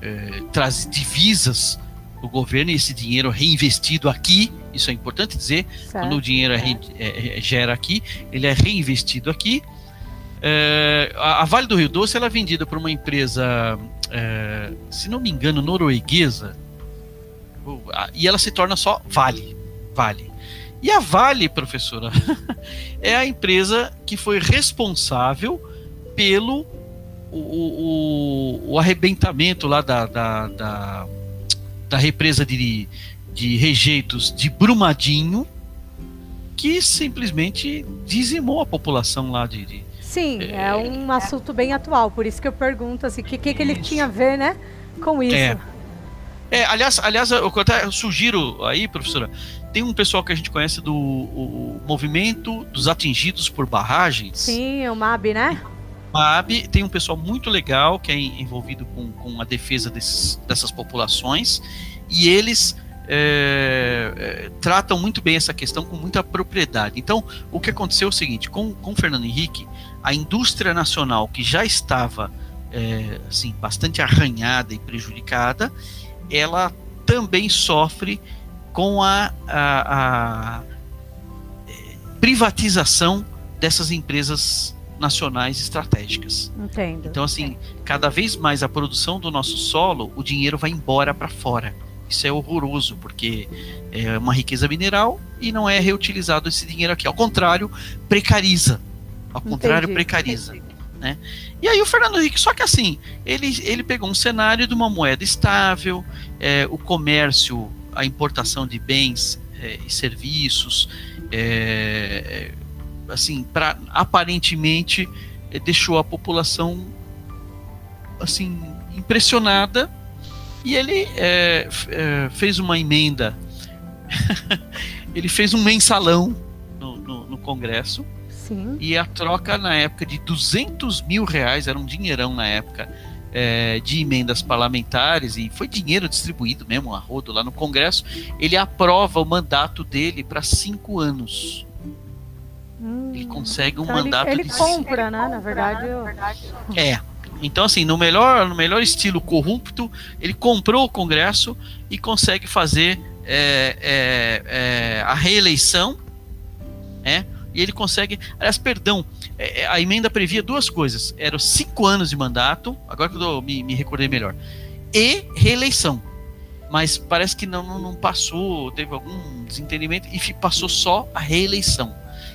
Speaker 2: é, traz divisas do governo e esse dinheiro reinvestido aqui, isso é importante dizer, certo. quando o dinheiro é, é, é, gera aqui, ele é reinvestido aqui. A, a, Vale do Rio Doce ela é vendida por uma empresa, se não me engano, norueguesa, e ela se torna só Vale. Vale. E a Vale, professora, é a empresa que foi responsável pelo o, o, o arrebentamento lá da, da, da, da, represa de, de rejeitos de Brumadinho, que simplesmente dizimou a população lá de. de
Speaker 1: Sim, é, é, um assunto bem atual, por isso que eu pergunto assim, o que, que, que ele tinha a ver, né, com isso.
Speaker 2: É. É, aliás, aliás, eu até sugiro aí, professora, tem um pessoal que a gente conhece do o, movimento dos atingidos por barragens.
Speaker 1: Sim, o MAB, né?
Speaker 2: MAB tem um pessoal muito legal que é envolvido com, com a defesa desses, dessas populações e eles é, é, tratam muito bem essa questão com muita propriedade. Então, o que aconteceu é o seguinte: com, com Fernando Henrique, a indústria nacional que já estava é, assim, bastante arranhada e prejudicada, ela também sofre com a, a, a privatização dessas empresas nacionais estratégicas.
Speaker 1: Entendo.
Speaker 2: Então, assim, cada vez mais a produção do nosso solo, o dinheiro vai embora para fora. Isso é horroroso, porque é uma riqueza mineral e não é reutilizado esse dinheiro aqui. Ao contrário, precariza. Ao contrário, Entendi. precariza. Entendi. Né? E aí o Fernando Henrique, só que assim, ele, ele pegou um cenário de uma moeda estável, é, o comércio, a importação de bens é, e serviços, é, assim, para aparentemente é, deixou a população assim impressionada. E ele é, é, fez uma emenda, ele fez um mensalão no, no, no Congresso
Speaker 1: Sim.
Speaker 2: E a troca na época de 200 mil reais, era um dinheirão na época, é, de emendas parlamentares, e foi dinheiro distribuído mesmo a rodo lá no Congresso, ele aprova o mandato dele para cinco anos. Hum, ele consegue um então mandato
Speaker 1: ele, ele de compra, né? Na verdade, eu...
Speaker 2: É. Então, assim, no melhor, no melhor estilo corrupto, ele comprou o Congresso e consegue fazer é, é, é, a reeleição, né? E ele consegue. Aliás, perdão, é, é, a emenda previa duas coisas: eram cinco anos de mandato, agora que eu me, me recordei melhor, e reeleição. Mas parece que não, não passou, teve algum desentendimento e passou só a reeleição.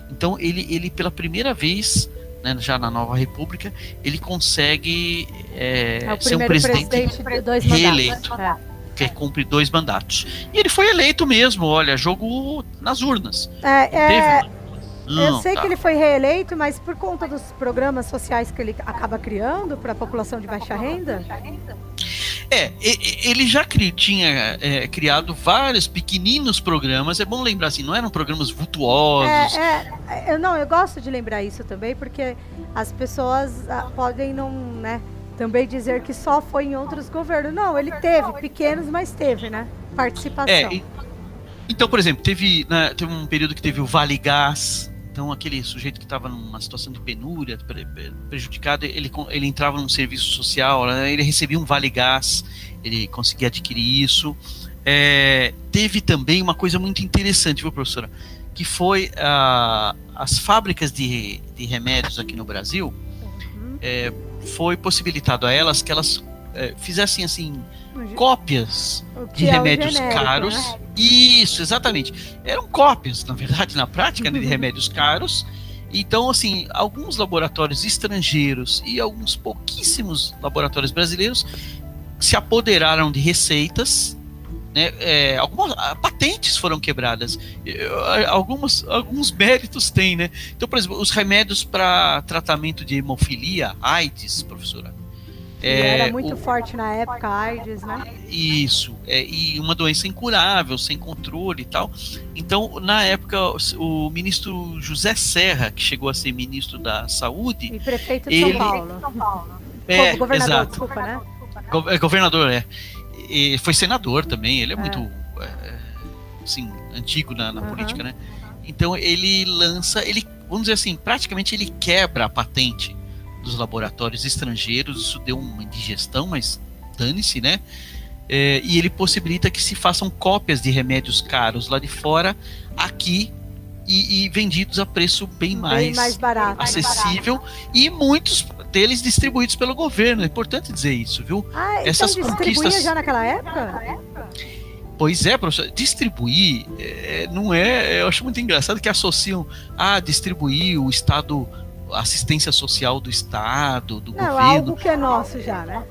Speaker 2: Então ele, ele pela primeira vez, né, já na nova república, ele consegue é, é ser um presidente, presidente reeleito. É. Que cumpre dois mandatos. E ele foi eleito mesmo, olha, jogo nas urnas.
Speaker 1: É, é, Teve, eu sei tá. que ele foi reeleito, mas por conta dos programas sociais que ele acaba criando para a população de baixa renda?
Speaker 2: É, ele já tinha é, criado vários pequeninos programas. É bom lembrar assim, não eram programas vultuosos.
Speaker 1: É, é, eu não, eu gosto de lembrar isso também, porque as pessoas ah, podem não, né, também dizer que só foi em outros governos. Não, ele teve pequenos, mas teve, né, participação. É,
Speaker 2: então, por exemplo, teve, né, teve um período que teve o Vale Gás, então, aquele sujeito que estava numa situação de penúria, prejudicado, ele, ele entrava num serviço social, né, ele recebia um vale-gás, ele conseguia adquirir isso. É, teve também uma coisa muito interessante, viu, professora? que foi as fábricas de, de remédios aqui no Brasil, uhum. é, foi possibilitado a elas que elas é, fizessem assim cópias de é remédios genérico, caros. Né? Isso, exatamente. Eram cópias, na verdade, na prática, né, de remédios caros. Então, assim, alguns laboratórios estrangeiros e alguns pouquíssimos laboratórios brasileiros se apoderaram de receitas né, é, algumas patentes foram quebradas, algumas, alguns méritos tem, né? Então, por exemplo, os remédios para tratamento de hemofilia, AIDS, professora.
Speaker 1: É, era muito o, forte na época, AIDS, né?
Speaker 2: Isso, é, e uma doença incurável, sem controle e tal. Então, na época, o ministro José Serra, que chegou a ser ministro da Saúde.
Speaker 1: E prefeito de ele, São Paulo.
Speaker 2: É, governador, exato. desculpa, né? É, governador, é e foi senador também, ele é, é. muito é, assim, antigo na, na uhum. política, né? Então ele lança, ele, vamos dizer assim, praticamente ele quebra a patente dos laboratórios estrangeiros, isso deu uma indigestão, mas dane-se, né? É, e ele possibilita que se façam cópias de remédios caros lá de fora, aqui e, e vendidos a preço bem, bem mais,
Speaker 1: mais barato,
Speaker 2: acessível mais barato. e muitos deles distribuídos pelo governo. É importante dizer isso, viu?
Speaker 1: Ah, então Essas então conquistas já naquela época?
Speaker 2: Pois é, professor. Distribuir é, não é. Eu acho muito engraçado que associam a ah, distribuir o Estado, assistência social do Estado, do não, governo.
Speaker 1: Algo que é nosso já, né?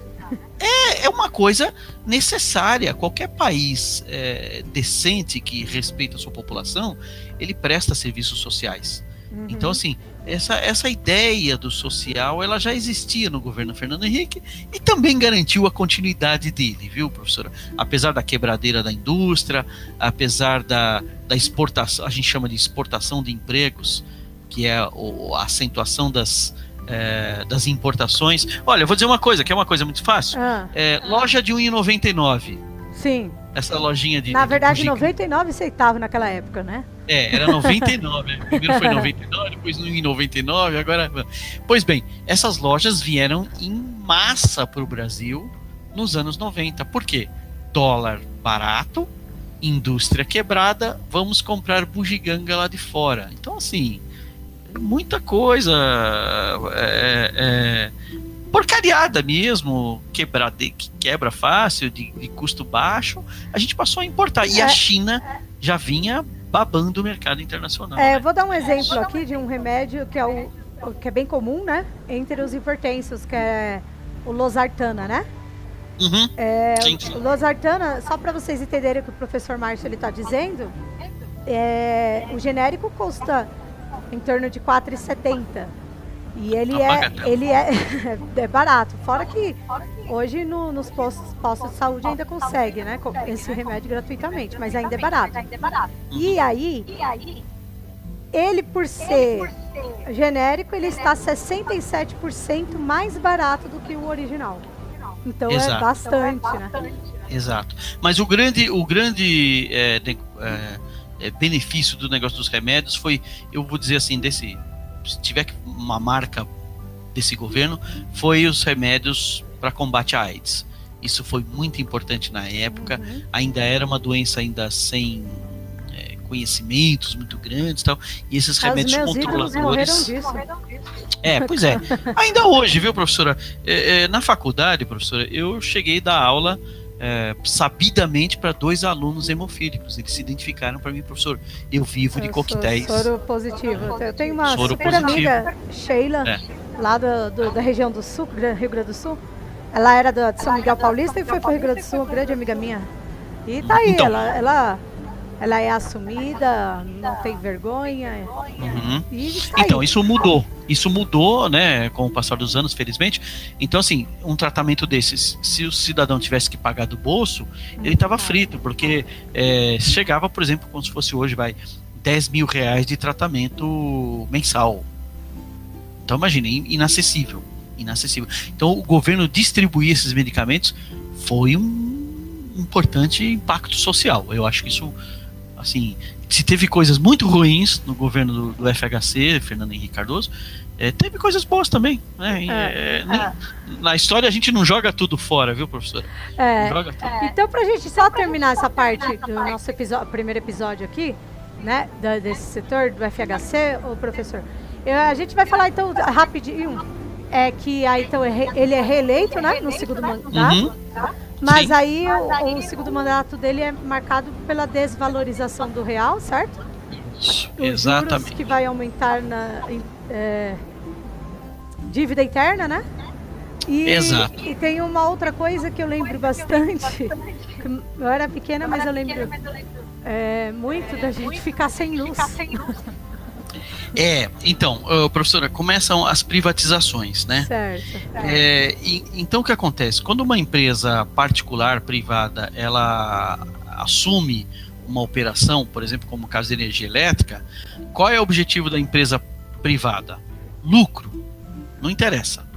Speaker 2: É, é uma coisa necessária. Qualquer país é, decente que respeita a sua população, ele presta serviços sociais. Uhum. Então, assim, essa, essa ideia do social, ela já existia no governo Fernando Henrique e também garantiu a continuidade dele, viu, professora? Apesar da quebradeira da indústria, apesar da, da exportação, a gente chama de exportação de empregos, que é a acentuação das, é, das importações. Olha, eu vou dizer uma coisa, que é uma coisa muito fácil. Ah. É, loja de 1,99.
Speaker 1: Sim.
Speaker 2: Essa lojinha de.
Speaker 1: Na verdade, de 99 centavos naquela época, né?
Speaker 2: É, era 99. Primeiro foi 99, depois em 99, agora. Pois bem, essas lojas vieram em massa para o Brasil nos anos 90. Por quê? Dólar barato, indústria quebrada, vamos comprar bugiganga lá de fora. Então, assim, muita coisa. É, é, porcariada mesmo, quebrada, que quebra fácil, de, de, custo baixo, a gente passou a importar. E a é. China já vinha babando o mercado internacional.
Speaker 1: É, né? eu vou dar um exemplo aqui de um remédio que é, o, que é bem comum, né? Entre os hipertensos, que é o losartana, né?
Speaker 2: Uhum.
Speaker 1: É, o losartana, só para vocês entenderem o que o professor Márcio está dizendo, é, o genérico custa em torno de 4,70 e ele é, ele é, é barato. Fora que hoje no, nos postos, postos de saúde ainda consegue, né? Esse remédio gratuitamente, mas ainda é barato. E aí, ele por ser genérico, ele está 67% mais barato do que o original. Então é Exato. é bastante, né?
Speaker 2: Exato. Mas o grande, o grande é, de, é, é benefício do negócio dos remédios foi, eu vou dizer assim, desse se tiver uma marca desse governo, foi os remédios para combate à AIDS. Isso foi muito importante na época. Uhum. Ainda era uma doença ainda sem é, conhecimentos muito grandes, tal. E esses remédios controladores. É, pois é. Ainda hoje, viu, professora? É, é, na faculdade, professora, eu cheguei da aula é, sabidamente para dois alunos hemofílicos. Eles se identificaram para mim, professor. Eu vivo eu de coquetéis.
Speaker 1: Soro positivo. Eu tenho uma soro super positivo. amiga, Sheila, é. lá do, do, da região do Sul, Rio Grande do Sul. Ela era de São Miguel Paulista e foi para o Rio Grande do Sul, grande amiga minha. E tá aí, então, ela, ela ela é assumida, não tem vergonha.
Speaker 2: Uhum. então, isso mudou. Isso mudou, né, com o passar dos anos, felizmente. Então, assim, um tratamento desses, se o cidadão tivesse que pagar do bolso, ele estava uhum. frito, porque é, chegava, por exemplo, como se fosse hoje, vai, 10 mil reais de tratamento mensal. Então, imagine, inacessível. Inacessível. Então, o governo distribuir esses medicamentos foi um importante impacto social. Eu acho que isso assim, se teve coisas muito ruins no governo do, do FHC, Fernando Henrique Cardoso, é, teve coisas boas também. Né? É, é, é. Na história a gente não joga tudo fora, viu, professora?
Speaker 1: É. Então, pra gente só terminar essa parte do nosso episódio, primeiro episódio aqui, né, da, desse setor do FHC, o professor. Eu, a gente vai falar então rapidinho, é que aí então ele é reeleito, né, no segundo mandato. Uhum. Mas Sim. aí o, o, segundo mandato dele é marcado pela desvalorização do real, certo?
Speaker 2: Isso, Os exatamente.
Speaker 1: que vai aumentar na é, dívida interna, né? E,
Speaker 2: Exato.
Speaker 1: E tem uma outra coisa que eu lembro bastante. Eu era pequena, mas eu lembro é, muito da gente ficar sem luz.
Speaker 2: É, então, uh, professora, começam as privatizações, né?
Speaker 1: Certo.
Speaker 2: É, e, então, o que acontece? Quando uma empresa particular, privada, ela assume uma operação, por exemplo, como o caso de energia elétrica, qual é o objetivo da empresa privada? Lucro. Não interessa.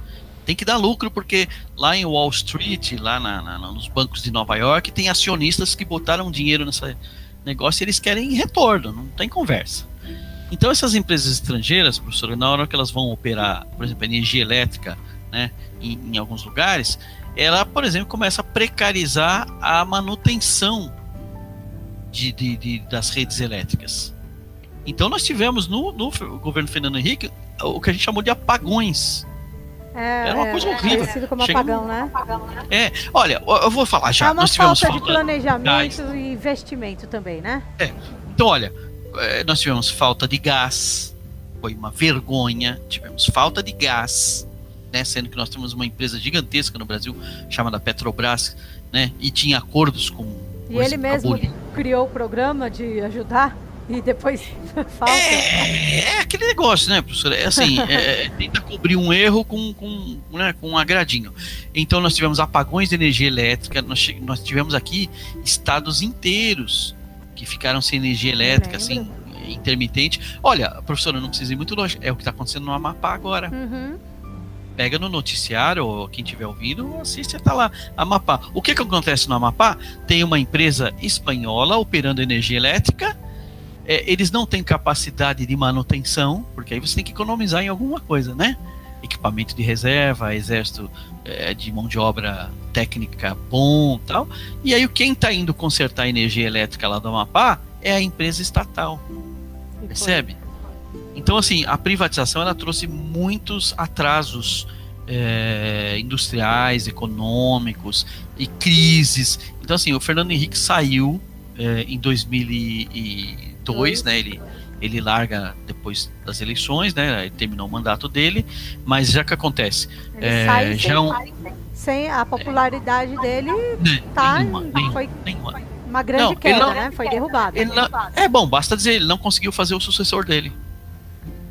Speaker 2: Tem que dar lucro porque lá em Wall Street, lá na, na, nos bancos de Nova York, tem acionistas que botaram dinheiro nesse negócio e eles querem retorno, não tem conversa. Então essas empresas estrangeiras, professor, na hora que elas vão operar, por exemplo, energia elétrica, né, em, em alguns lugares, ela, por exemplo, começa a precarizar a manutenção de, de, de, das redes elétricas. Então nós tivemos no, no, governo Fernando Henrique o que a gente chamou de apagões.
Speaker 1: É, Era uma coisa é, horrível. Conhecido como apagão, né?
Speaker 2: É, olha, eu vou falar já.
Speaker 1: É uma nós falta, de planejamento e investimento também, né?
Speaker 2: É. Então, olha, é, nós tivemos falta de gás, foi uma vergonha. Tivemos falta de gás, né? Sendo que nós temos uma empresa gigantesca no Brasil chamada Petrobras, né? E tinha acordos com.
Speaker 1: E ele mesmo criou o programa de ajudar e depois falta.
Speaker 2: É, é, aquele negócio, né, professor? É assim, é, é, tenta cobrir um erro com, com, né, com um agradinho. Então nós tivemos apagões de energia elétrica, nós, nós tivemos aqui estados inteiros que ficaram sem energia elétrica, assim, intermitente. Olha, professora, não precisa ir muito longe. É o que está acontecendo no Amapá agora.
Speaker 1: Uhum.
Speaker 2: Pega no noticiário, ou quem estiver ouvindo, assiste, tá lá, Amapá. O que que acontece no Amapá? Tem uma empresa espanhola operando energia elétrica, é, eles não têm capacidade de manutenção, porque aí você tem que economizar em alguma coisa, né? Equipamento de reserva, exército é, de mão de obra técnica bom tal. E aí quem está indo consertar a energia elétrica lá do Amapá é a empresa estatal. Percebe? Então, assim, a privatização ela trouxe muitos atrasos é, industriais, econômicos e crises. Então, assim, o Fernando Henrique saiu é, em 2002, né? Ele ele larga depois das eleições, né? Terminou o mandato dele, mas já que acontece,
Speaker 1: é, sai já sem, um, sem a popularidade dele né, tá nenhuma, nenhuma, foi nenhuma. uma grande não, queda, não, né? Foi derrubado.
Speaker 2: Não, é bom, basta dizer, ele não conseguiu fazer o sucessor dele.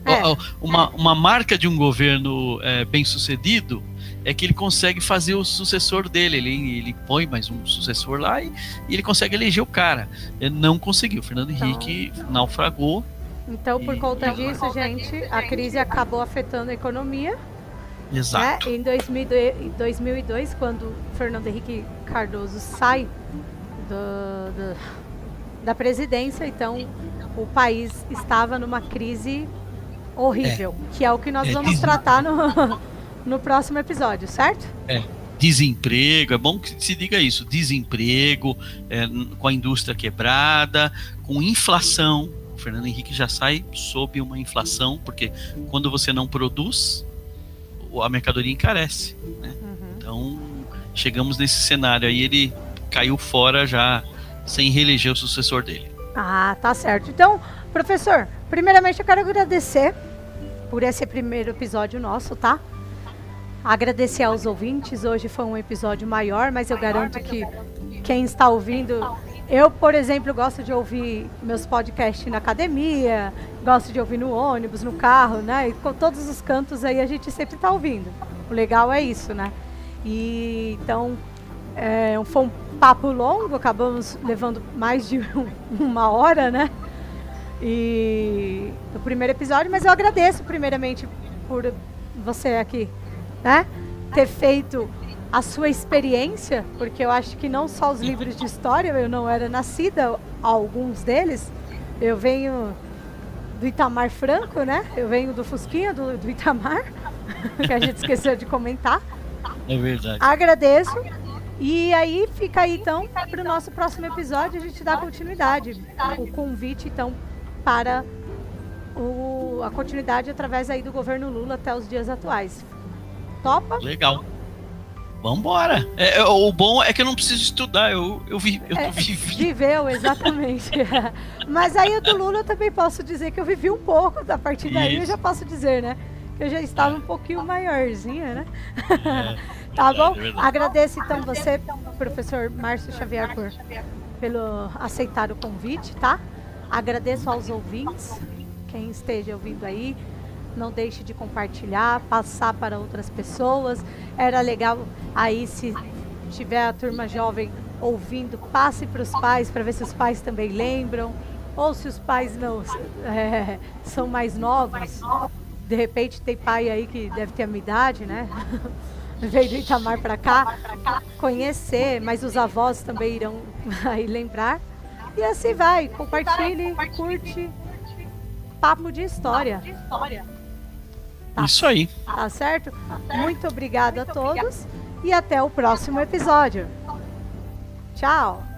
Speaker 2: É. Uma, uma marca de um governo é, bem sucedido é que ele consegue fazer o sucessor dele. Ele, ele põe mais um sucessor lá e, e ele consegue eleger o cara. Ele não conseguiu. Fernando então, Henrique naufragou
Speaker 1: então, por conta disso, gente, a crise acabou afetando a economia.
Speaker 2: Exato.
Speaker 1: Né? Em 2002, quando Fernando Henrique Cardoso sai do, do, da presidência, então o país estava numa crise horrível, é. que é o que nós é, vamos tratar no, no próximo episódio, certo?
Speaker 2: É. Desemprego, é bom que se diga isso: desemprego, é, com a indústria quebrada, com inflação, Fernando Henrique já sai sob uma inflação, porque quando você não produz, a mercadoria encarece. Né? Uhum. Então, chegamos nesse cenário aí, ele caiu fora já sem reeleger o sucessor dele.
Speaker 1: Ah, tá certo. Então, professor, primeiramente eu quero agradecer por esse primeiro episódio nosso, tá? Agradecer aos ouvintes. Hoje foi um episódio maior, mas eu garanto que quem está ouvindo eu, por exemplo, gosto de ouvir meus podcasts na academia, gosto de ouvir no ônibus, no carro, né? E com todos os cantos aí a gente sempre está ouvindo. O legal é isso, né? E então é, foi um papo longo, acabamos levando mais de um, uma hora, né? E do primeiro episódio, mas eu agradeço primeiramente por você aqui, né? Ter feito a sua experiência, porque eu acho que não só os livros de história, eu não era nascida, alguns deles, eu venho do Itamar Franco, né? Eu venho do Fusquinha, do, do Itamar, que a gente esqueceu de comentar.
Speaker 2: É verdade.
Speaker 1: Agradeço. E aí fica aí então para o nosso próximo episódio a gente dá continuidade. O convite então para o, a continuidade através aí do governo Lula até os dias atuais. Topa?
Speaker 2: Legal. Vambora. É, é, o bom é que eu não preciso estudar, eu, eu, vi, eu
Speaker 1: É,
Speaker 2: vivi.
Speaker 1: Viveu, exatamente. Mas aí o do Lula eu também posso dizer que eu vivi um pouco, a partir daí eu
Speaker 2: Isso.
Speaker 1: já posso dizer, né? Que eu já estava um pouquinho maiorzinha, né?
Speaker 2: É,
Speaker 1: Tá bom?
Speaker 2: é verdade.
Speaker 1: Agradeço então você, professor Márcio Xavier, por pelo aceitar o convite, tá? Agradeço aos ouvintes, quem esteja ouvindo aí, não deixe de compartilhar, passar para outras pessoas. Era legal aí se tiver a turma jovem ouvindo, passe para os pais para ver se os pais também lembram, ou se os pais não é, são mais novos. De repente tem pai aí que deve ter a minha idade, né? Veio do Itamar para cá conhecer, mas os avós também irão aí lembrar. E assim vai, compartilhe, curte. Papo de história.
Speaker 2: Isso aí.
Speaker 1: tá certo? Muito obrigada a todos e até o próximo episódio. Tchau!